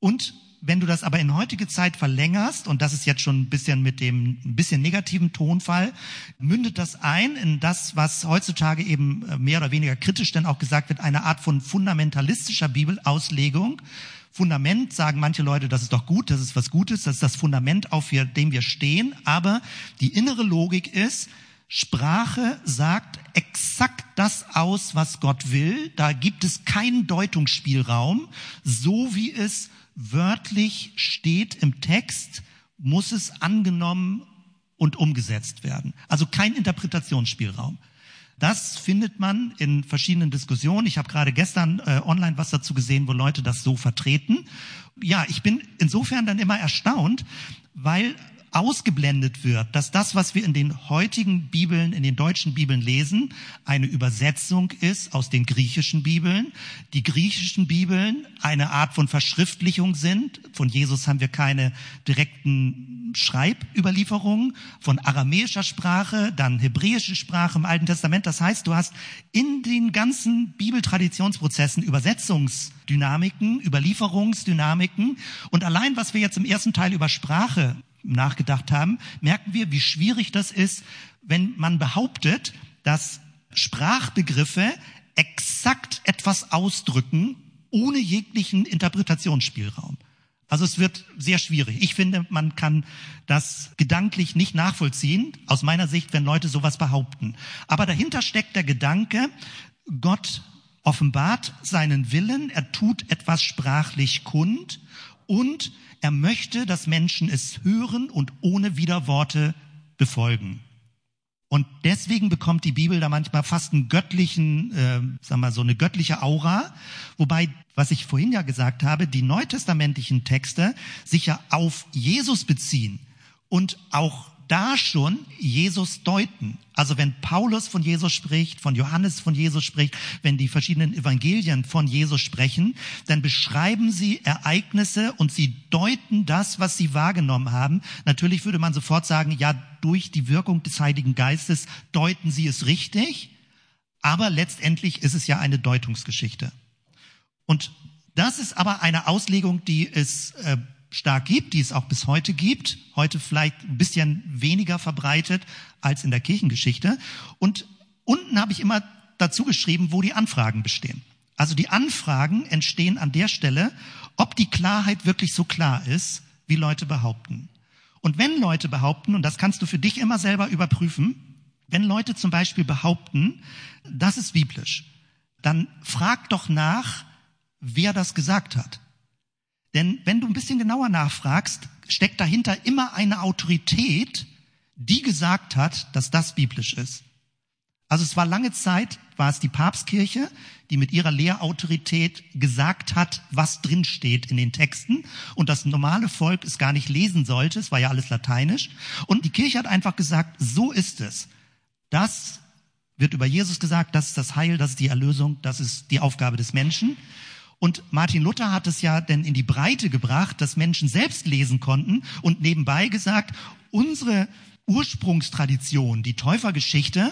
Und wenn du das aber in heutige Zeit verlängerst, und das ist jetzt schon ein bisschen mit dem ein bisschen negativen Tonfall, mündet das ein in das, was heutzutage eben äh, mehr oder weniger kritisch denn auch gesagt wird, eine Art von fundamentalistischer Bibelauslegung. Fundament sagen manche Leute, das ist doch gut, das ist was Gutes, das ist das Fundament, auf dem wir stehen. Aber die innere Logik ist, Sprache sagt exakt das aus, was Gott will. Da gibt es keinen Deutungsspielraum. So wie es wörtlich steht im Text, muss es angenommen und umgesetzt werden. Also kein Interpretationsspielraum. Das findet man in verschiedenen Diskussionen. Ich habe gerade gestern äh, online was dazu gesehen, wo Leute das so vertreten. Ja, ich bin insofern dann immer erstaunt, weil ausgeblendet wird, dass das, was wir in den heutigen Bibeln, in den deutschen Bibeln lesen, eine Übersetzung ist aus den griechischen Bibeln. Die griechischen Bibeln eine Art von Verschriftlichung sind. Von Jesus haben wir keine direkten Schreibüberlieferungen. Von aramäischer Sprache, dann hebräische Sprache im Alten Testament. Das heißt, du hast in den ganzen Bibeltraditionsprozessen Übersetzungsdynamiken, Überlieferungsdynamiken. Und allein, was wir jetzt im ersten Teil über Sprache nachgedacht haben, merken wir, wie schwierig das ist, wenn man behauptet, dass Sprachbegriffe exakt etwas ausdrücken, ohne jeglichen Interpretationsspielraum. Also es wird sehr schwierig. Ich finde, man kann das gedanklich nicht nachvollziehen, aus meiner Sicht, wenn Leute sowas behaupten. Aber dahinter steckt der Gedanke, Gott offenbart seinen Willen, er tut etwas sprachlich kund und er möchte, dass Menschen es hören und ohne Widerworte befolgen. Und deswegen bekommt die Bibel da manchmal fast einen göttlichen, äh, wir so eine göttliche Aura, wobei, was ich vorhin ja gesagt habe, die neutestamentlichen Texte sich ja auf Jesus beziehen und auch da schon Jesus deuten. Also wenn Paulus von Jesus spricht, von Johannes von Jesus spricht, wenn die verschiedenen Evangelien von Jesus sprechen, dann beschreiben sie Ereignisse und sie deuten das, was sie wahrgenommen haben. Natürlich würde man sofort sagen, ja, durch die Wirkung des Heiligen Geistes deuten sie es richtig, aber letztendlich ist es ja eine Deutungsgeschichte. Und das ist aber eine Auslegung, die es äh, stark gibt, die es auch bis heute gibt, heute vielleicht ein bisschen weniger verbreitet als in der Kirchengeschichte. Und unten habe ich immer dazu geschrieben, wo die Anfragen bestehen. Also die Anfragen entstehen an der Stelle, ob die Klarheit wirklich so klar ist, wie Leute behaupten. Und wenn Leute behaupten, und das kannst du für dich immer selber überprüfen, wenn Leute zum Beispiel behaupten, das ist biblisch, dann frag doch nach, wer das gesagt hat. Denn wenn du ein bisschen genauer nachfragst, steckt dahinter immer eine Autorität, die gesagt hat, dass das biblisch ist. Also es war lange Zeit, war es die Papstkirche, die mit ihrer Lehrautorität gesagt hat, was drin steht in den Texten und das normale Volk es gar nicht lesen sollte, es war ja alles lateinisch. Und die Kirche hat einfach gesagt, so ist es. Das wird über Jesus gesagt, das ist das Heil, das ist die Erlösung, das ist die Aufgabe des Menschen. Und Martin Luther hat es ja denn in die Breite gebracht, dass Menschen selbst lesen konnten und nebenbei gesagt, unsere Ursprungstradition, die Täufergeschichte,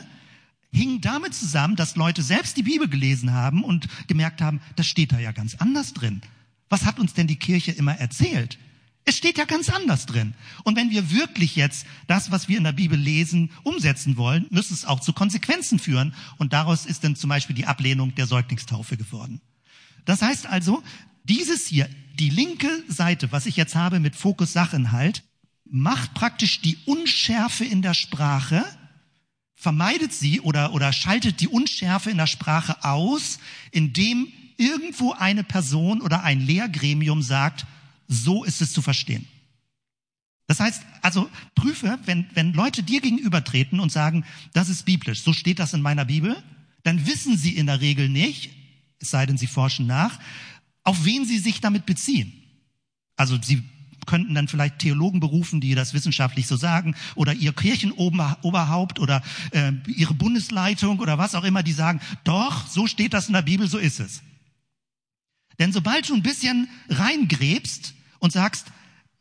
hing damit zusammen, dass Leute selbst die Bibel gelesen haben und gemerkt haben, das steht da ja ganz anders drin. Was hat uns denn die Kirche immer erzählt? Es steht ja ganz anders drin. Und wenn wir wirklich jetzt das, was wir in der Bibel lesen, umsetzen wollen, müsste es auch zu Konsequenzen führen. Und daraus ist dann zum Beispiel die Ablehnung der Säuglingstaufe geworden. Das heißt also, dieses hier, die linke Seite, was ich jetzt habe mit Fokus Sachinhalt, macht praktisch die Unschärfe in der Sprache, vermeidet sie oder, oder schaltet die Unschärfe in der Sprache aus, indem irgendwo eine Person oder ein Lehrgremium sagt, so ist es zu verstehen. Das heißt, also prüfe, wenn, wenn Leute dir gegenübertreten und sagen, das ist biblisch, so steht das in meiner Bibel, dann wissen sie in der Regel nicht, es sei denn, sie forschen nach, auf wen sie sich damit beziehen. Also sie könnten dann vielleicht Theologen berufen, die das wissenschaftlich so sagen, oder ihr Kirchenoberhaupt oder äh, ihre Bundesleitung oder was auch immer, die sagen, doch, so steht das in der Bibel, so ist es. Denn sobald du ein bisschen reingräbst und sagst,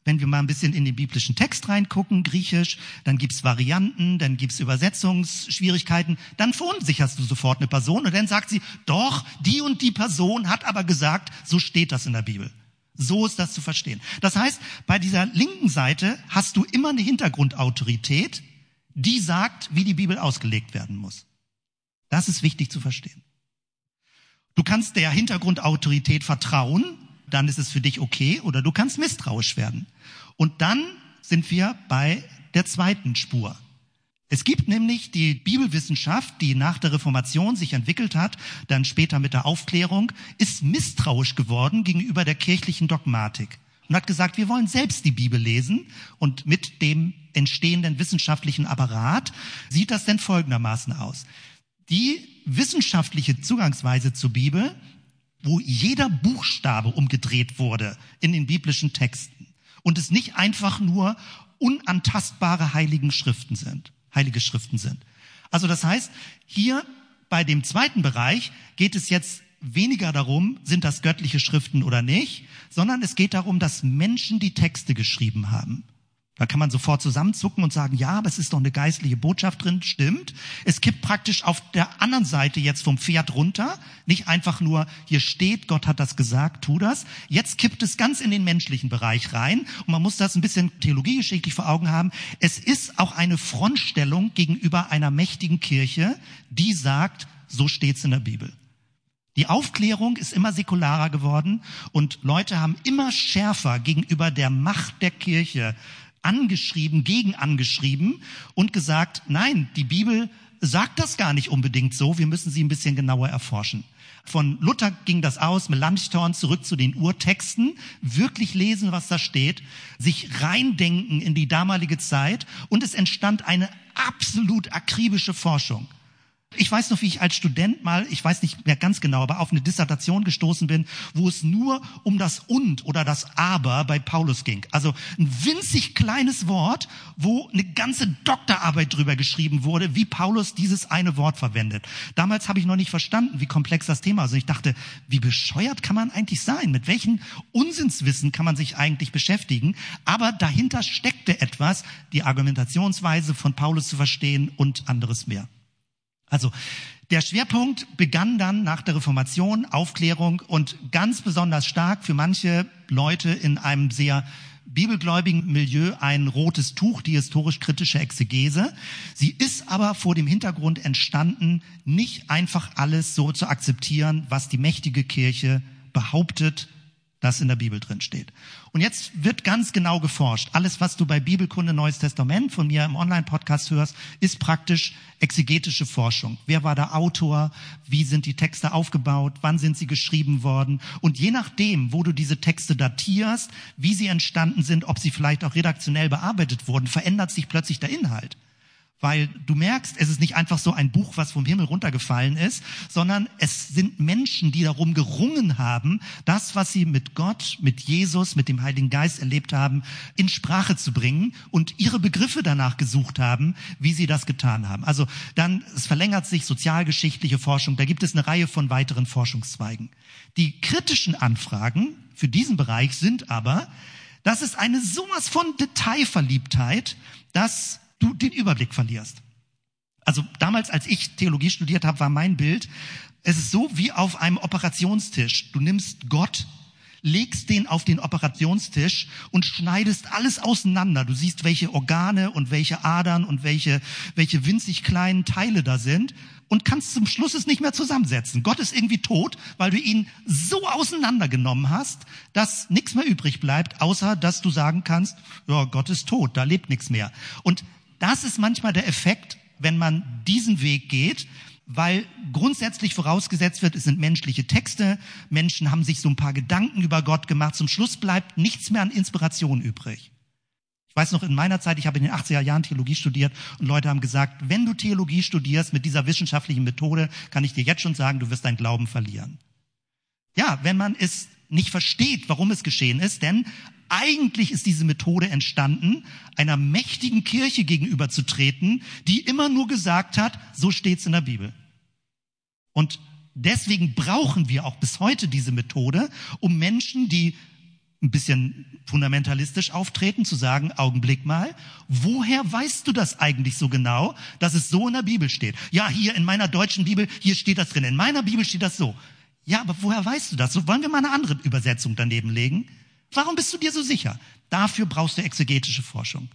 wenn wir mal ein bisschen in den biblischen Text reingucken, griechisch, dann gibt's Varianten, dann gibt's Übersetzungsschwierigkeiten, dann verunsicherst du sofort eine Person und dann sagt sie, doch, die und die Person hat aber gesagt, so steht das in der Bibel. So ist das zu verstehen. Das heißt, bei dieser linken Seite hast du immer eine Hintergrundautorität, die sagt, wie die Bibel ausgelegt werden muss. Das ist wichtig zu verstehen. Du kannst der Hintergrundautorität vertrauen, dann ist es für dich okay oder du kannst misstrauisch werden. Und dann sind wir bei der zweiten Spur. Es gibt nämlich die Bibelwissenschaft, die nach der Reformation sich entwickelt hat, dann später mit der Aufklärung, ist misstrauisch geworden gegenüber der kirchlichen Dogmatik und hat gesagt, wir wollen selbst die Bibel lesen und mit dem entstehenden wissenschaftlichen Apparat sieht das denn folgendermaßen aus. Die wissenschaftliche Zugangsweise zur Bibel wo jeder Buchstabe umgedreht wurde in den biblischen Texten und es nicht einfach nur unantastbare heiligen Schriften sind, heilige Schriften sind. Also das heißt, hier bei dem zweiten Bereich geht es jetzt weniger darum, sind das göttliche Schriften oder nicht, sondern es geht darum, dass Menschen die Texte geschrieben haben. Da kann man sofort zusammenzucken und sagen, ja, aber es ist doch eine geistliche Botschaft drin, stimmt. Es kippt praktisch auf der anderen Seite jetzt vom Pferd runter, nicht einfach nur, hier steht, Gott hat das gesagt, tu das. Jetzt kippt es ganz in den menschlichen Bereich rein und man muss das ein bisschen theologiegeschichtlich vor Augen haben. Es ist auch eine Frontstellung gegenüber einer mächtigen Kirche, die sagt, so steht's in der Bibel. Die Aufklärung ist immer säkularer geworden und Leute haben immer schärfer gegenüber der Macht der Kirche angeschrieben, gegen angeschrieben und gesagt, nein, die Bibel sagt das gar nicht unbedingt so, wir müssen sie ein bisschen genauer erforschen. Von Luther ging das aus, Melanchthon zurück zu den Urtexten, wirklich lesen, was da steht, sich reindenken in die damalige Zeit und es entstand eine absolut akribische Forschung. Ich weiß noch, wie ich als Student mal, ich weiß nicht mehr ganz genau, aber auf eine Dissertation gestoßen bin, wo es nur um das und oder das aber bei Paulus ging. Also ein winzig kleines Wort, wo eine ganze Doktorarbeit drüber geschrieben wurde, wie Paulus dieses eine Wort verwendet. Damals habe ich noch nicht verstanden, wie komplex das Thema ist. Und ich dachte, wie bescheuert kann man eigentlich sein? Mit welchen Unsinnswissen kann man sich eigentlich beschäftigen? Aber dahinter steckte etwas, die Argumentationsweise von Paulus zu verstehen und anderes mehr. Also der Schwerpunkt begann dann nach der Reformation, Aufklärung und ganz besonders stark für manche Leute in einem sehr bibelgläubigen Milieu ein rotes Tuch, die historisch-kritische Exegese. Sie ist aber vor dem Hintergrund entstanden, nicht einfach alles so zu akzeptieren, was die mächtige Kirche behauptet, das in der Bibel drin steht. Und jetzt wird ganz genau geforscht. Alles, was du bei Bibelkunde Neues Testament von mir im Online-Podcast hörst, ist praktisch exegetische Forschung. Wer war der Autor? Wie sind die Texte aufgebaut? Wann sind sie geschrieben worden? Und je nachdem, wo du diese Texte datierst, wie sie entstanden sind, ob sie vielleicht auch redaktionell bearbeitet wurden, verändert sich plötzlich der Inhalt weil du merkst, es ist nicht einfach so ein Buch, was vom Himmel runtergefallen ist, sondern es sind Menschen, die darum gerungen haben, das, was sie mit Gott, mit Jesus, mit dem Heiligen Geist erlebt haben, in Sprache zu bringen und ihre Begriffe danach gesucht haben, wie sie das getan haben. Also dann, es verlängert sich sozialgeschichtliche Forschung, da gibt es eine Reihe von weiteren Forschungszweigen. Die kritischen Anfragen für diesen Bereich sind aber, das ist eine sowas von Detailverliebtheit, dass du den Überblick verlierst. Also damals, als ich Theologie studiert habe, war mein Bild, es ist so wie auf einem Operationstisch. Du nimmst Gott, legst den auf den Operationstisch und schneidest alles auseinander. Du siehst, welche Organe und welche Adern und welche, welche winzig kleinen Teile da sind und kannst zum Schluss es nicht mehr zusammensetzen. Gott ist irgendwie tot, weil du ihn so auseinandergenommen hast, dass nichts mehr übrig bleibt, außer dass du sagen kannst, ja, Gott ist tot, da lebt nichts mehr. Und das ist manchmal der Effekt, wenn man diesen Weg geht, weil grundsätzlich vorausgesetzt wird, es sind menschliche Texte, Menschen haben sich so ein paar Gedanken über Gott gemacht, zum Schluss bleibt nichts mehr an Inspiration übrig. Ich weiß noch in meiner Zeit, ich habe in den 80er Jahren Theologie studiert und Leute haben gesagt, wenn du Theologie studierst mit dieser wissenschaftlichen Methode, kann ich dir jetzt schon sagen, du wirst dein Glauben verlieren. Ja, wenn man es nicht versteht, warum es geschehen ist, denn eigentlich ist diese Methode entstanden, einer mächtigen Kirche gegenüberzutreten, die immer nur gesagt hat, so steht's in der Bibel. Und deswegen brauchen wir auch bis heute diese Methode, um Menschen, die ein bisschen fundamentalistisch auftreten, zu sagen, Augenblick mal, woher weißt du das eigentlich so genau, dass es so in der Bibel steht? Ja, hier in meiner deutschen Bibel, hier steht das drin, in meiner Bibel steht das so. Ja, aber woher weißt du das? So wollen wir mal eine andere Übersetzung daneben legen? Warum bist du dir so sicher? Dafür brauchst du exegetische Forschung.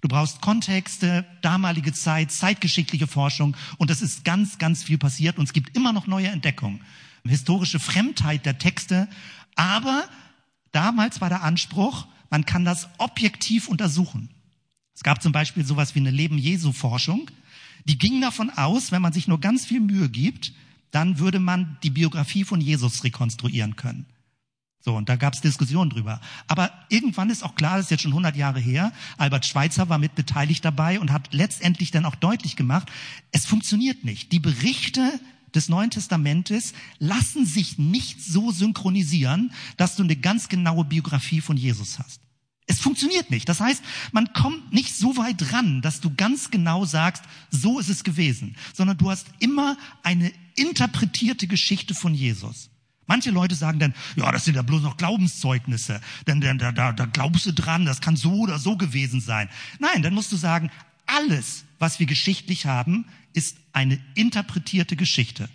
Du brauchst Kontexte, damalige Zeit, zeitgeschichtliche Forschung und es ist ganz, ganz viel passiert und es gibt immer noch neue Entdeckungen. Historische Fremdheit der Texte, aber damals war der Anspruch, man kann das objektiv untersuchen. Es gab zum Beispiel sowas wie eine Leben Jesu Forschung, die ging davon aus, wenn man sich nur ganz viel Mühe gibt, dann würde man die Biografie von Jesus rekonstruieren können. So, und da gab es Diskussionen drüber. Aber irgendwann ist auch klar, das ist jetzt schon 100 Jahre her, Albert Schweitzer war mit beteiligt dabei und hat letztendlich dann auch deutlich gemacht, es funktioniert nicht. Die Berichte des Neuen Testamentes lassen sich nicht so synchronisieren, dass du eine ganz genaue Biografie von Jesus hast. Es funktioniert nicht. Das heißt, man kommt nicht so weit ran, dass du ganz genau sagst, so ist es gewesen, sondern du hast immer eine interpretierte Geschichte von Jesus. Manche Leute sagen dann, ja, das sind ja bloß noch Glaubenszeugnisse, denn, denn da, da, da glaubst du dran, das kann so oder so gewesen sein. Nein, dann musst du sagen, alles, was wir geschichtlich haben, ist eine interpretierte Geschichte.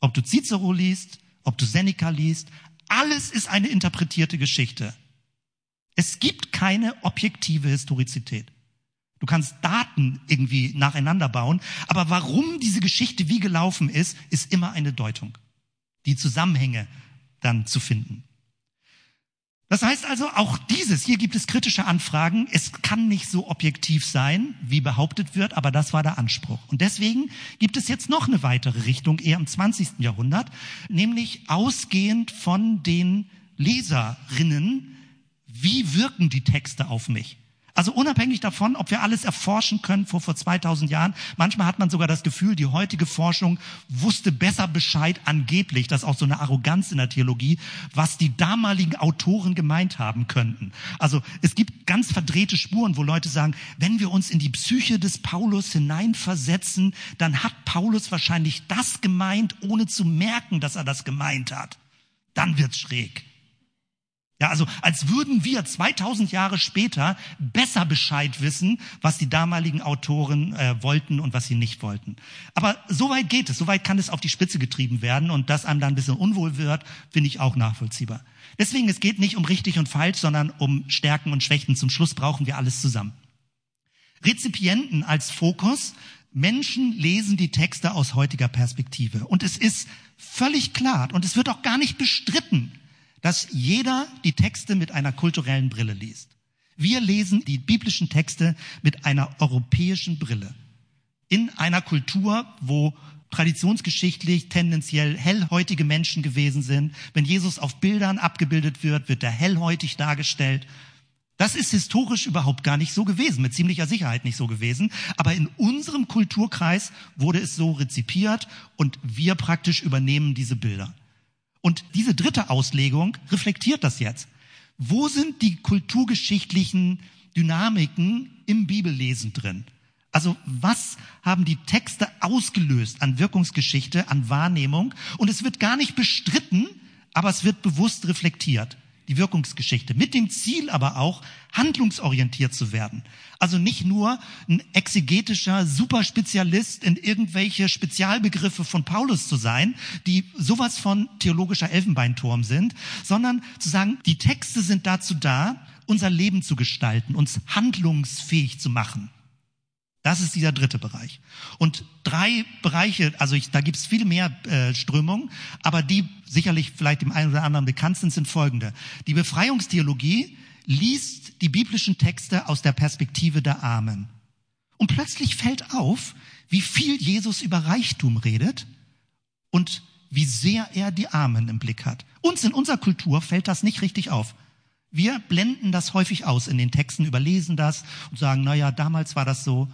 Ob du Cicero liest, ob du Seneca liest, alles ist eine interpretierte Geschichte. Es gibt keine objektive Historizität. Du kannst Daten irgendwie nacheinander bauen, aber warum diese Geschichte wie gelaufen ist, ist immer eine Deutung. Die Zusammenhänge dann zu finden. Das heißt also, auch dieses, hier gibt es kritische Anfragen. Es kann nicht so objektiv sein, wie behauptet wird, aber das war der Anspruch. Und deswegen gibt es jetzt noch eine weitere Richtung, eher im 20. Jahrhundert, nämlich ausgehend von den Leserinnen, wie wirken die Texte auf mich? Also unabhängig davon, ob wir alles erforschen können vor, vor 2000 Jahren, manchmal hat man sogar das Gefühl, die heutige Forschung wusste besser Bescheid angeblich, das ist auch so eine Arroganz in der Theologie, was die damaligen Autoren gemeint haben könnten. Also es gibt ganz verdrehte Spuren, wo Leute sagen, wenn wir uns in die Psyche des Paulus hineinversetzen, dann hat Paulus wahrscheinlich das gemeint, ohne zu merken, dass er das gemeint hat. Dann wird's schräg. Ja, also als würden wir 2000 Jahre später besser Bescheid wissen, was die damaligen Autoren äh, wollten und was sie nicht wollten. Aber so weit geht es, so weit kann es auf die Spitze getrieben werden und dass einem dann ein bisschen unwohl wird, finde ich auch nachvollziehbar. Deswegen, es geht nicht um richtig und falsch, sondern um Stärken und Schwächen. Zum Schluss brauchen wir alles zusammen. Rezipienten als Fokus. Menschen lesen die Texte aus heutiger Perspektive. Und es ist völlig klar und es wird auch gar nicht bestritten, dass jeder die Texte mit einer kulturellen Brille liest. Wir lesen die biblischen Texte mit einer europäischen Brille. In einer Kultur, wo traditionsgeschichtlich tendenziell hellhäutige Menschen gewesen sind. Wenn Jesus auf Bildern abgebildet wird, wird er hellhäutig dargestellt. Das ist historisch überhaupt gar nicht so gewesen, mit ziemlicher Sicherheit nicht so gewesen. Aber in unserem Kulturkreis wurde es so rezipiert und wir praktisch übernehmen diese Bilder. Und diese dritte Auslegung reflektiert das jetzt. Wo sind die kulturgeschichtlichen Dynamiken im Bibellesen drin? Also was haben die Texte ausgelöst an Wirkungsgeschichte, an Wahrnehmung? Und es wird gar nicht bestritten, aber es wird bewusst reflektiert die Wirkungsgeschichte, mit dem Ziel aber auch, handlungsorientiert zu werden. Also nicht nur ein exegetischer Superspezialist in irgendwelche Spezialbegriffe von Paulus zu sein, die sowas von theologischer Elfenbeinturm sind, sondern zu sagen, die Texte sind dazu da, unser Leben zu gestalten, uns handlungsfähig zu machen. Das ist dieser dritte Bereich. Und drei Bereiche, also ich, da gibt es viel mehr äh, Strömungen, aber die sicherlich vielleicht dem einen oder anderen bekannt sind, sind folgende. Die Befreiungstheologie liest die biblischen Texte aus der Perspektive der Armen. Und plötzlich fällt auf, wie viel Jesus über Reichtum redet und wie sehr er die Armen im Blick hat. Uns in unserer Kultur fällt das nicht richtig auf. Wir blenden das häufig aus in den Texten, überlesen das und sagen, na ja, damals war das so.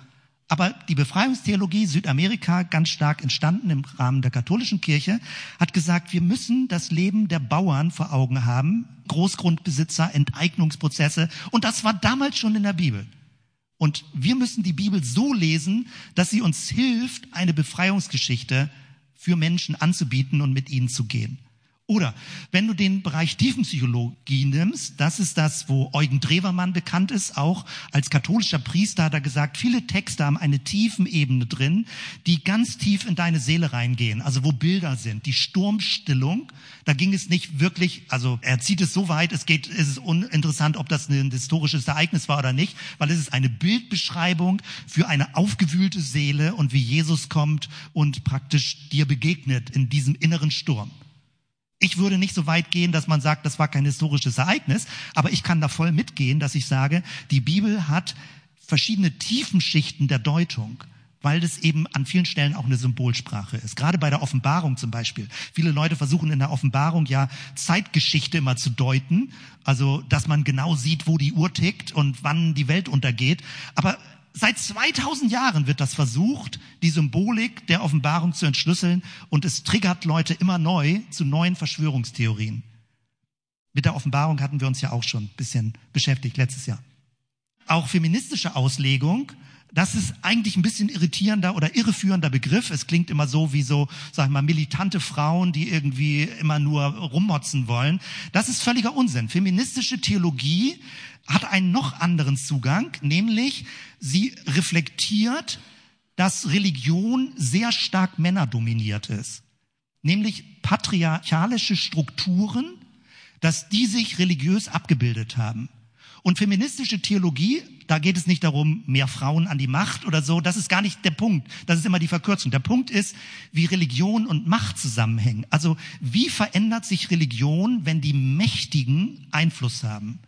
Aber die Befreiungstheologie Südamerika, ganz stark entstanden im Rahmen der katholischen Kirche, hat gesagt, wir müssen das Leben der Bauern vor Augen haben, Großgrundbesitzer, Enteignungsprozesse. Und das war damals schon in der Bibel. Und wir müssen die Bibel so lesen, dass sie uns hilft, eine Befreiungsgeschichte für Menschen anzubieten und mit ihnen zu gehen. Oder wenn du den Bereich Tiefenpsychologie nimmst, das ist das, wo Eugen Drewermann bekannt ist, auch als katholischer Priester hat er gesagt, viele Texte haben eine tiefen Ebene drin, die ganz tief in deine Seele reingehen, also wo Bilder sind. Die Sturmstillung, da ging es nicht wirklich, also er zieht es so weit, es geht, es ist uninteressant, ob das ein historisches Ereignis war oder nicht, weil es ist eine Bildbeschreibung für eine aufgewühlte Seele und wie Jesus kommt und praktisch dir begegnet in diesem inneren Sturm. Ich würde nicht so weit gehen, dass man sagt, das war kein historisches Ereignis, aber ich kann da voll mitgehen, dass ich sage, die Bibel hat verschiedene Tiefenschichten der Deutung weil das eben an vielen Stellen auch eine Symbolsprache ist. Gerade bei der Offenbarung zum Beispiel. Viele Leute versuchen in der Offenbarung ja Zeitgeschichte immer zu deuten, also dass man genau sieht, wo die Uhr tickt und wann die Welt untergeht. Aber Seit 2000 Jahren wird das versucht, die Symbolik der Offenbarung zu entschlüsseln und es triggert Leute immer neu zu neuen Verschwörungstheorien. Mit der Offenbarung hatten wir uns ja auch schon ein bisschen beschäftigt letztes Jahr. Auch feministische Auslegung, das ist eigentlich ein bisschen irritierender oder irreführender Begriff. Es klingt immer so wie so, sag ich mal, militante Frauen, die irgendwie immer nur rummotzen wollen. Das ist völliger Unsinn. Feministische Theologie hat einen noch anderen Zugang, nämlich sie reflektiert, dass Religion sehr stark männerdominiert ist. Nämlich patriarchalische Strukturen, dass die sich religiös abgebildet haben. Und feministische Theologie, da geht es nicht darum, mehr Frauen an die Macht oder so, das ist gar nicht der Punkt. Das ist immer die Verkürzung. Der Punkt ist, wie Religion und Macht zusammenhängen. Also wie verändert sich Religion, wenn die Mächtigen Einfluss haben?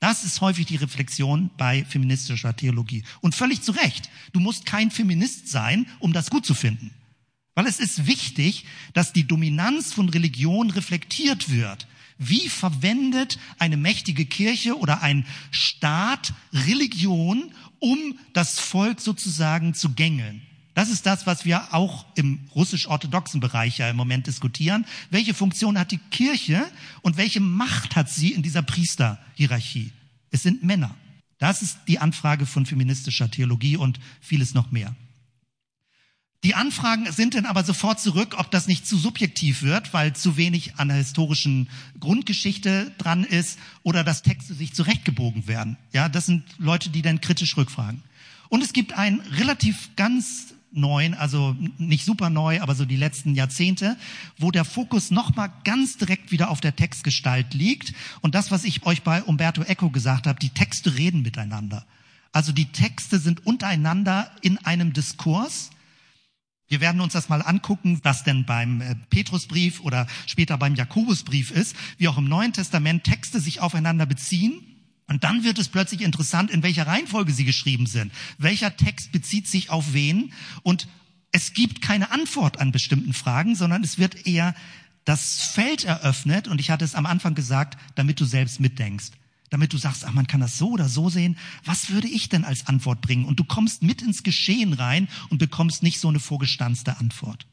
Das ist häufig die Reflexion bei feministischer Theologie. Und völlig zu Recht. Du musst kein Feminist sein, um das gut zu finden. Weil es ist wichtig, dass die Dominanz von Religion reflektiert wird. Wie verwendet eine mächtige Kirche oder ein Staat Religion, um das Volk sozusagen zu gängeln? Das ist das, was wir auch im russisch-orthodoxen Bereich ja im Moment diskutieren. Welche Funktion hat die Kirche und welche Macht hat sie in dieser Priesterhierarchie? Es sind Männer. Das ist die Anfrage von feministischer Theologie und vieles noch mehr. Die Anfragen sind dann aber sofort zurück, ob das nicht zu subjektiv wird, weil zu wenig an der historischen Grundgeschichte dran ist oder dass Texte sich zurechtgebogen werden. Ja, das sind Leute, die dann kritisch rückfragen. Und es gibt einen relativ ganz neuen, also nicht super neu, aber so die letzten Jahrzehnte, wo der Fokus nochmal ganz direkt wieder auf der Textgestalt liegt. Und das, was ich euch bei Umberto Eco gesagt habe, die Texte reden miteinander. Also die Texte sind untereinander in einem Diskurs wir werden uns das mal angucken, was denn beim äh, Petrusbrief oder später beim Jakobusbrief ist, wie auch im Neuen Testament Texte sich aufeinander beziehen. Und dann wird es plötzlich interessant, in welcher Reihenfolge sie geschrieben sind. Welcher Text bezieht sich auf wen? Und es gibt keine Antwort an bestimmten Fragen, sondern es wird eher das Feld eröffnet. Und ich hatte es am Anfang gesagt, damit du selbst mitdenkst damit du sagst, ach, man kann das so oder so sehen. Was würde ich denn als Antwort bringen? Und du kommst mit ins Geschehen rein und bekommst nicht so eine vorgestanzte Antwort.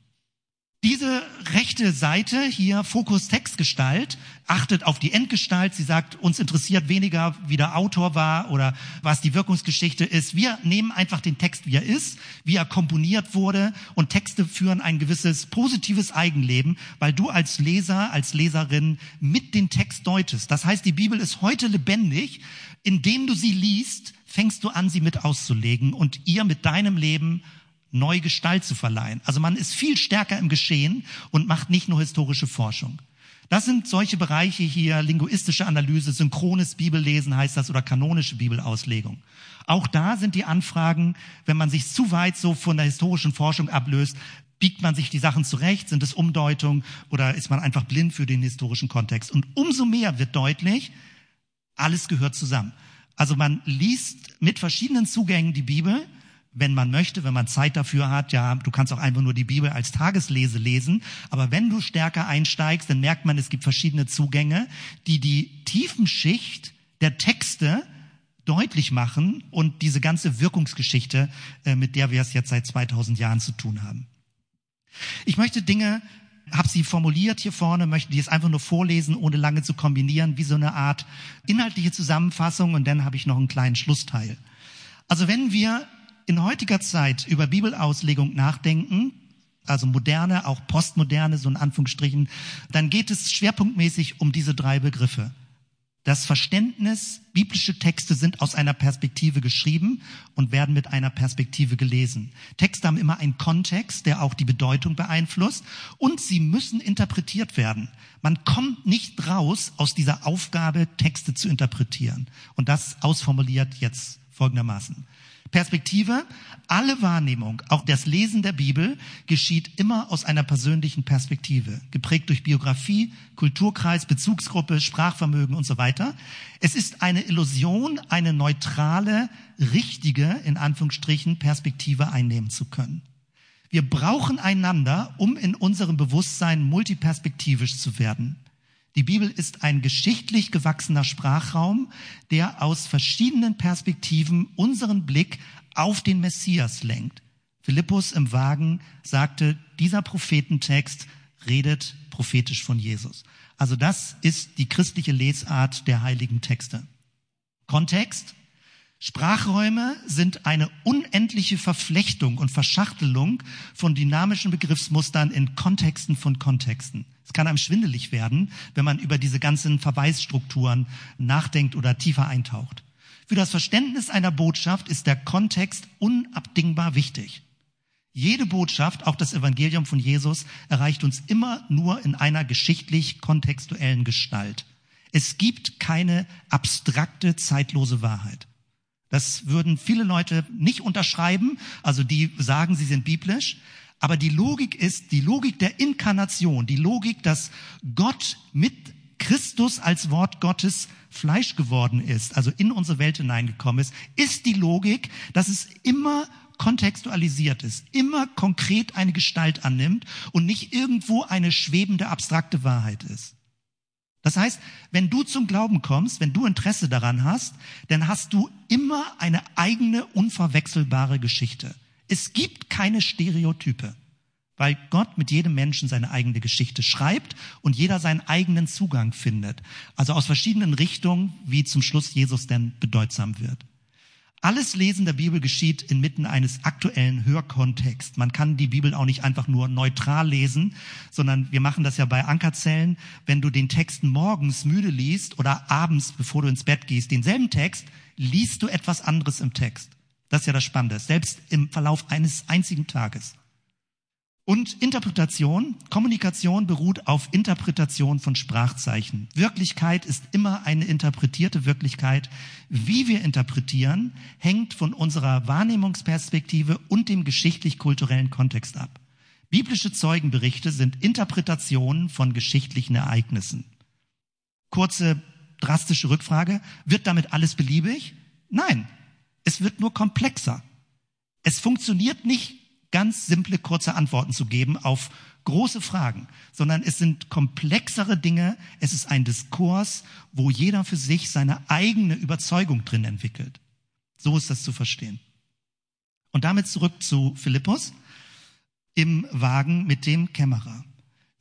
Diese rechte Seite hier, Fokus Textgestalt, achtet auf die Endgestalt. Sie sagt, uns interessiert weniger, wie der Autor war oder was die Wirkungsgeschichte ist. Wir nehmen einfach den Text, wie er ist, wie er komponiert wurde und Texte führen ein gewisses positives Eigenleben, weil du als Leser, als Leserin mit den Text deutest. Das heißt, die Bibel ist heute lebendig. Indem du sie liest, fängst du an, sie mit auszulegen und ihr mit deinem Leben neue Gestalt zu verleihen. Also man ist viel stärker im Geschehen und macht nicht nur historische Forschung. Das sind solche Bereiche hier, linguistische Analyse, synchrones Bibellesen heißt das oder kanonische Bibelauslegung. Auch da sind die Anfragen, wenn man sich zu weit so von der historischen Forschung ablöst, biegt man sich die Sachen zurecht, sind es Umdeutungen oder ist man einfach blind für den historischen Kontext? Und umso mehr wird deutlich, alles gehört zusammen. Also man liest mit verschiedenen Zugängen die Bibel, wenn man möchte, wenn man Zeit dafür hat, ja, du kannst auch einfach nur die Bibel als Tageslese lesen. Aber wenn du stärker einsteigst, dann merkt man, es gibt verschiedene Zugänge, die die Tiefenschicht der Texte deutlich machen und diese ganze Wirkungsgeschichte, äh, mit der wir es jetzt seit 2000 Jahren zu tun haben. Ich möchte Dinge, habe sie formuliert hier vorne, möchte die jetzt einfach nur vorlesen, ohne lange zu kombinieren, wie so eine Art inhaltliche Zusammenfassung und dann habe ich noch einen kleinen Schlussteil. Also wenn wir in heutiger Zeit über Bibelauslegung nachdenken, also moderne, auch postmoderne, so in Anführungsstrichen, dann geht es schwerpunktmäßig um diese drei Begriffe. Das Verständnis, biblische Texte sind aus einer Perspektive geschrieben und werden mit einer Perspektive gelesen. Texte haben immer einen Kontext, der auch die Bedeutung beeinflusst und sie müssen interpretiert werden. Man kommt nicht raus aus dieser Aufgabe, Texte zu interpretieren. Und das ausformuliert jetzt folgendermaßen. Perspektive, alle Wahrnehmung, auch das Lesen der Bibel, geschieht immer aus einer persönlichen Perspektive, geprägt durch Biografie, Kulturkreis, Bezugsgruppe, Sprachvermögen und so weiter. Es ist eine Illusion, eine neutrale, richtige, in Anführungsstrichen, Perspektive einnehmen zu können. Wir brauchen einander, um in unserem Bewusstsein multiperspektivisch zu werden. Die Bibel ist ein geschichtlich gewachsener Sprachraum, der aus verschiedenen Perspektiven unseren Blick auf den Messias lenkt. Philippus im Wagen sagte, dieser Prophetentext redet prophetisch von Jesus. Also das ist die christliche Lesart der heiligen Texte. Kontext. Sprachräume sind eine unendliche Verflechtung und Verschachtelung von dynamischen Begriffsmustern in Kontexten von Kontexten. Es kann einem schwindelig werden, wenn man über diese ganzen Verweisstrukturen nachdenkt oder tiefer eintaucht. Für das Verständnis einer Botschaft ist der Kontext unabdingbar wichtig. Jede Botschaft, auch das Evangelium von Jesus, erreicht uns immer nur in einer geschichtlich kontextuellen Gestalt. Es gibt keine abstrakte, zeitlose Wahrheit. Das würden viele Leute nicht unterschreiben, also die sagen, sie sind biblisch. Aber die Logik ist die Logik der Inkarnation, die Logik, dass Gott mit Christus als Wort Gottes Fleisch geworden ist, also in unsere Welt hineingekommen ist, ist die Logik, dass es immer kontextualisiert ist, immer konkret eine Gestalt annimmt und nicht irgendwo eine schwebende, abstrakte Wahrheit ist. Das heißt, wenn du zum Glauben kommst, wenn du Interesse daran hast, dann hast du immer eine eigene, unverwechselbare Geschichte. Es gibt keine Stereotype weil Gott mit jedem Menschen seine eigene Geschichte schreibt und jeder seinen eigenen Zugang findet. Also aus verschiedenen Richtungen, wie zum Schluss Jesus denn bedeutsam wird. Alles Lesen der Bibel geschieht inmitten eines aktuellen Hörkontexts. Man kann die Bibel auch nicht einfach nur neutral lesen, sondern wir machen das ja bei Ankerzellen. Wenn du den Text morgens müde liest oder abends, bevor du ins Bett gehst, denselben Text, liest du etwas anderes im Text. Das ist ja das Spannende, selbst im Verlauf eines einzigen Tages. Und Interpretation, Kommunikation beruht auf Interpretation von Sprachzeichen. Wirklichkeit ist immer eine interpretierte Wirklichkeit. Wie wir interpretieren, hängt von unserer Wahrnehmungsperspektive und dem geschichtlich-kulturellen Kontext ab. Biblische Zeugenberichte sind Interpretationen von geschichtlichen Ereignissen. Kurze, drastische Rückfrage. Wird damit alles beliebig? Nein. Es wird nur komplexer. Es funktioniert nicht ganz simple, kurze Antworten zu geben auf große Fragen, sondern es sind komplexere Dinge. Es ist ein Diskurs, wo jeder für sich seine eigene Überzeugung drin entwickelt. So ist das zu verstehen. Und damit zurück zu Philippus im Wagen mit dem Kämmerer.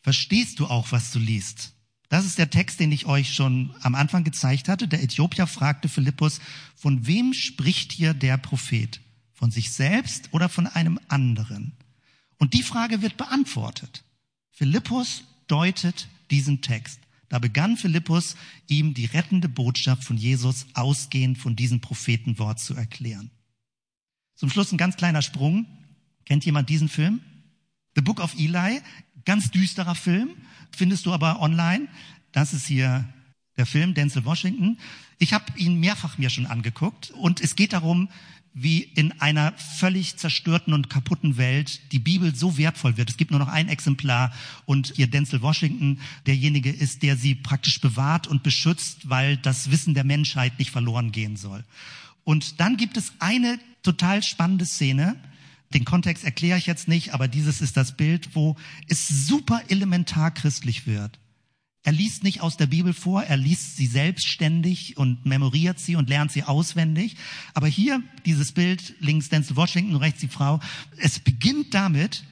Verstehst du auch, was du liest? Das ist der Text, den ich euch schon am Anfang gezeigt hatte. Der Äthiopier fragte Philippus, von wem spricht hier der Prophet? Von sich selbst oder von einem anderen? Und die Frage wird beantwortet. Philippus deutet diesen Text. Da begann Philippus, ihm die rettende Botschaft von Jesus ausgehend von diesem Prophetenwort zu erklären. Zum Schluss ein ganz kleiner Sprung. Kennt jemand diesen Film? The Book of Eli, ganz düsterer Film, findest du aber online. Das ist hier der Film Denzel Washington. Ich habe ihn mehrfach mir schon angeguckt und es geht darum, wie in einer völlig zerstörten und kaputten Welt die Bibel so wertvoll wird. Es gibt nur noch ein Exemplar und hier Denzel Washington derjenige ist, der sie praktisch bewahrt und beschützt, weil das Wissen der Menschheit nicht verloren gehen soll. Und dann gibt es eine total spannende Szene, den Kontext erkläre ich jetzt nicht, aber dieses ist das Bild, wo es super elementar christlich wird. Er liest nicht aus der Bibel vor, er liest sie selbstständig und memoriert sie und lernt sie auswendig. Aber hier dieses Bild, links Denzel Washington, rechts die Frau, es beginnt damit,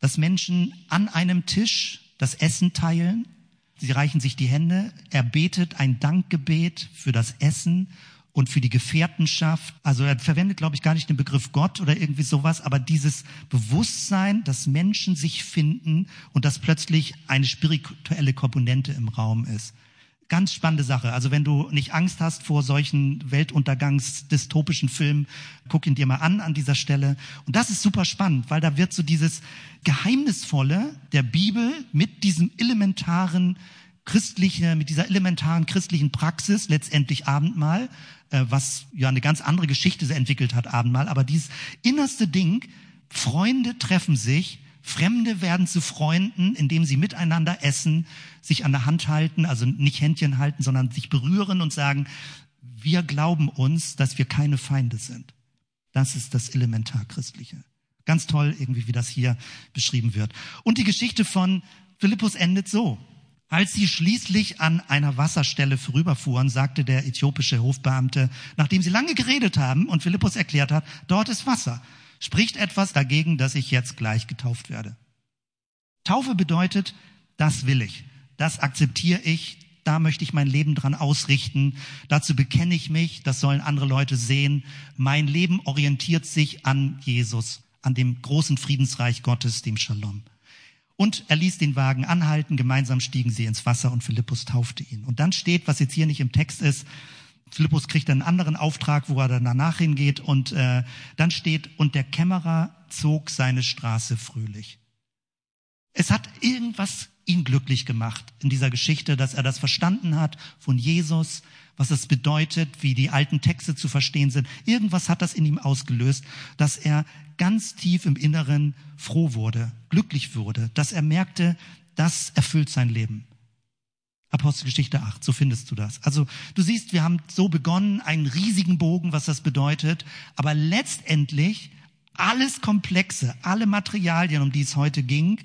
dass Menschen an einem Tisch das Essen teilen. Sie reichen sich die Hände, er betet ein Dankgebet für das Essen und für die Gefährtenschaft. Also er verwendet, glaube ich, gar nicht den Begriff Gott oder irgendwie sowas, aber dieses Bewusstsein, dass Menschen sich finden und dass plötzlich eine spirituelle Komponente im Raum ist. Ganz spannende Sache. Also wenn du nicht Angst hast vor solchen Weltuntergangs-dystopischen Filmen, guck ihn dir mal an an dieser Stelle. Und das ist super spannend, weil da wird so dieses Geheimnisvolle der Bibel mit diesem elementaren christliche, mit dieser elementaren christlichen Praxis, letztendlich Abendmahl, äh, was ja eine ganz andere Geschichte entwickelt hat, Abendmahl, aber dieses innerste Ding, Freunde treffen sich, Fremde werden zu Freunden, indem sie miteinander essen, sich an der Hand halten, also nicht Händchen halten, sondern sich berühren und sagen, wir glauben uns, dass wir keine Feinde sind. Das ist das Elementarchristliche. Ganz toll irgendwie, wie das hier beschrieben wird. Und die Geschichte von Philippus endet so. Als sie schließlich an einer Wasserstelle vorüberfuhren, sagte der äthiopische Hofbeamte, nachdem sie lange geredet haben und Philippus erklärt hat, dort ist Wasser. Spricht etwas dagegen, dass ich jetzt gleich getauft werde? Taufe bedeutet, das will ich, das akzeptiere ich, da möchte ich mein Leben dran ausrichten, dazu bekenne ich mich, das sollen andere Leute sehen. Mein Leben orientiert sich an Jesus, an dem großen Friedensreich Gottes, dem Shalom. Und er ließ den Wagen anhalten, gemeinsam stiegen sie ins Wasser und Philippus taufte ihn. Und dann steht, was jetzt hier nicht im Text ist, Philippus kriegt einen anderen Auftrag, wo er dann danach hingeht und äh, dann steht, und der Kämmerer zog seine Straße fröhlich. Es hat irgendwas ihn glücklich gemacht in dieser Geschichte, dass er das verstanden hat von Jesus, was es bedeutet, wie die alten Texte zu verstehen sind. Irgendwas hat das in ihm ausgelöst, dass er ganz tief im Inneren froh wurde, glücklich wurde, dass er merkte, das erfüllt sein Leben. Apostelgeschichte 8, so findest du das. Also du siehst, wir haben so begonnen, einen riesigen Bogen, was das bedeutet, aber letztendlich alles Komplexe, alle Materialien, um die es heute ging,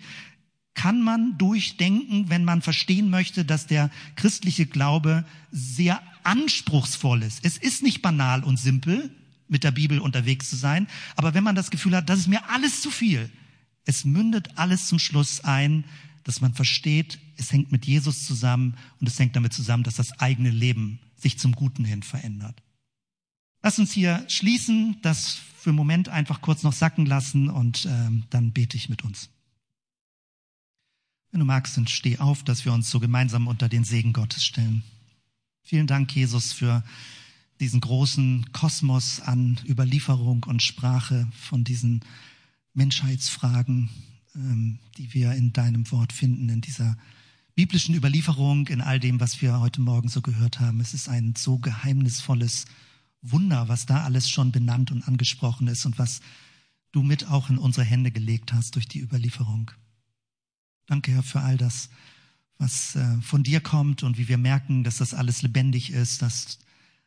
kann man durchdenken, wenn man verstehen möchte, dass der christliche Glaube sehr anspruchsvoll ist. Es ist nicht banal und simpel, mit der Bibel unterwegs zu sein, aber wenn man das Gefühl hat, das ist mir alles zu viel, es mündet alles zum Schluss ein, dass man versteht, es hängt mit Jesus zusammen und es hängt damit zusammen, dass das eigene Leben sich zum Guten hin verändert. Lass uns hier schließen, das für einen Moment einfach kurz noch sacken lassen und ähm, dann bete ich mit uns. Wenn du magst, dann steh auf, dass wir uns so gemeinsam unter den Segen Gottes stellen. Vielen Dank, Jesus, für diesen großen Kosmos an Überlieferung und Sprache von diesen Menschheitsfragen, ähm, die wir in deinem Wort finden, in dieser biblischen Überlieferung, in all dem, was wir heute Morgen so gehört haben. Es ist ein so geheimnisvolles Wunder, was da alles schon benannt und angesprochen ist und was du mit auch in unsere Hände gelegt hast durch die Überlieferung. Danke, Herr, für all das, was äh, von dir kommt und wie wir merken, dass das alles lebendig ist, dass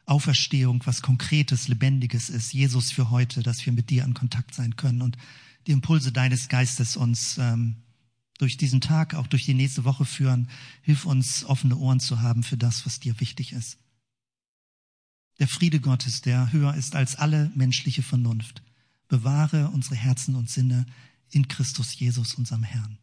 Auferstehung was Konkretes, Lebendiges ist. Jesus für heute, dass wir mit dir in Kontakt sein können und die Impulse deines Geistes uns ähm, durch diesen Tag, auch durch die nächste Woche führen. Hilf uns, offene Ohren zu haben für das, was dir wichtig ist. Der Friede Gottes, der höher ist als alle menschliche Vernunft, bewahre unsere Herzen und Sinne in Christus Jesus, unserem Herrn.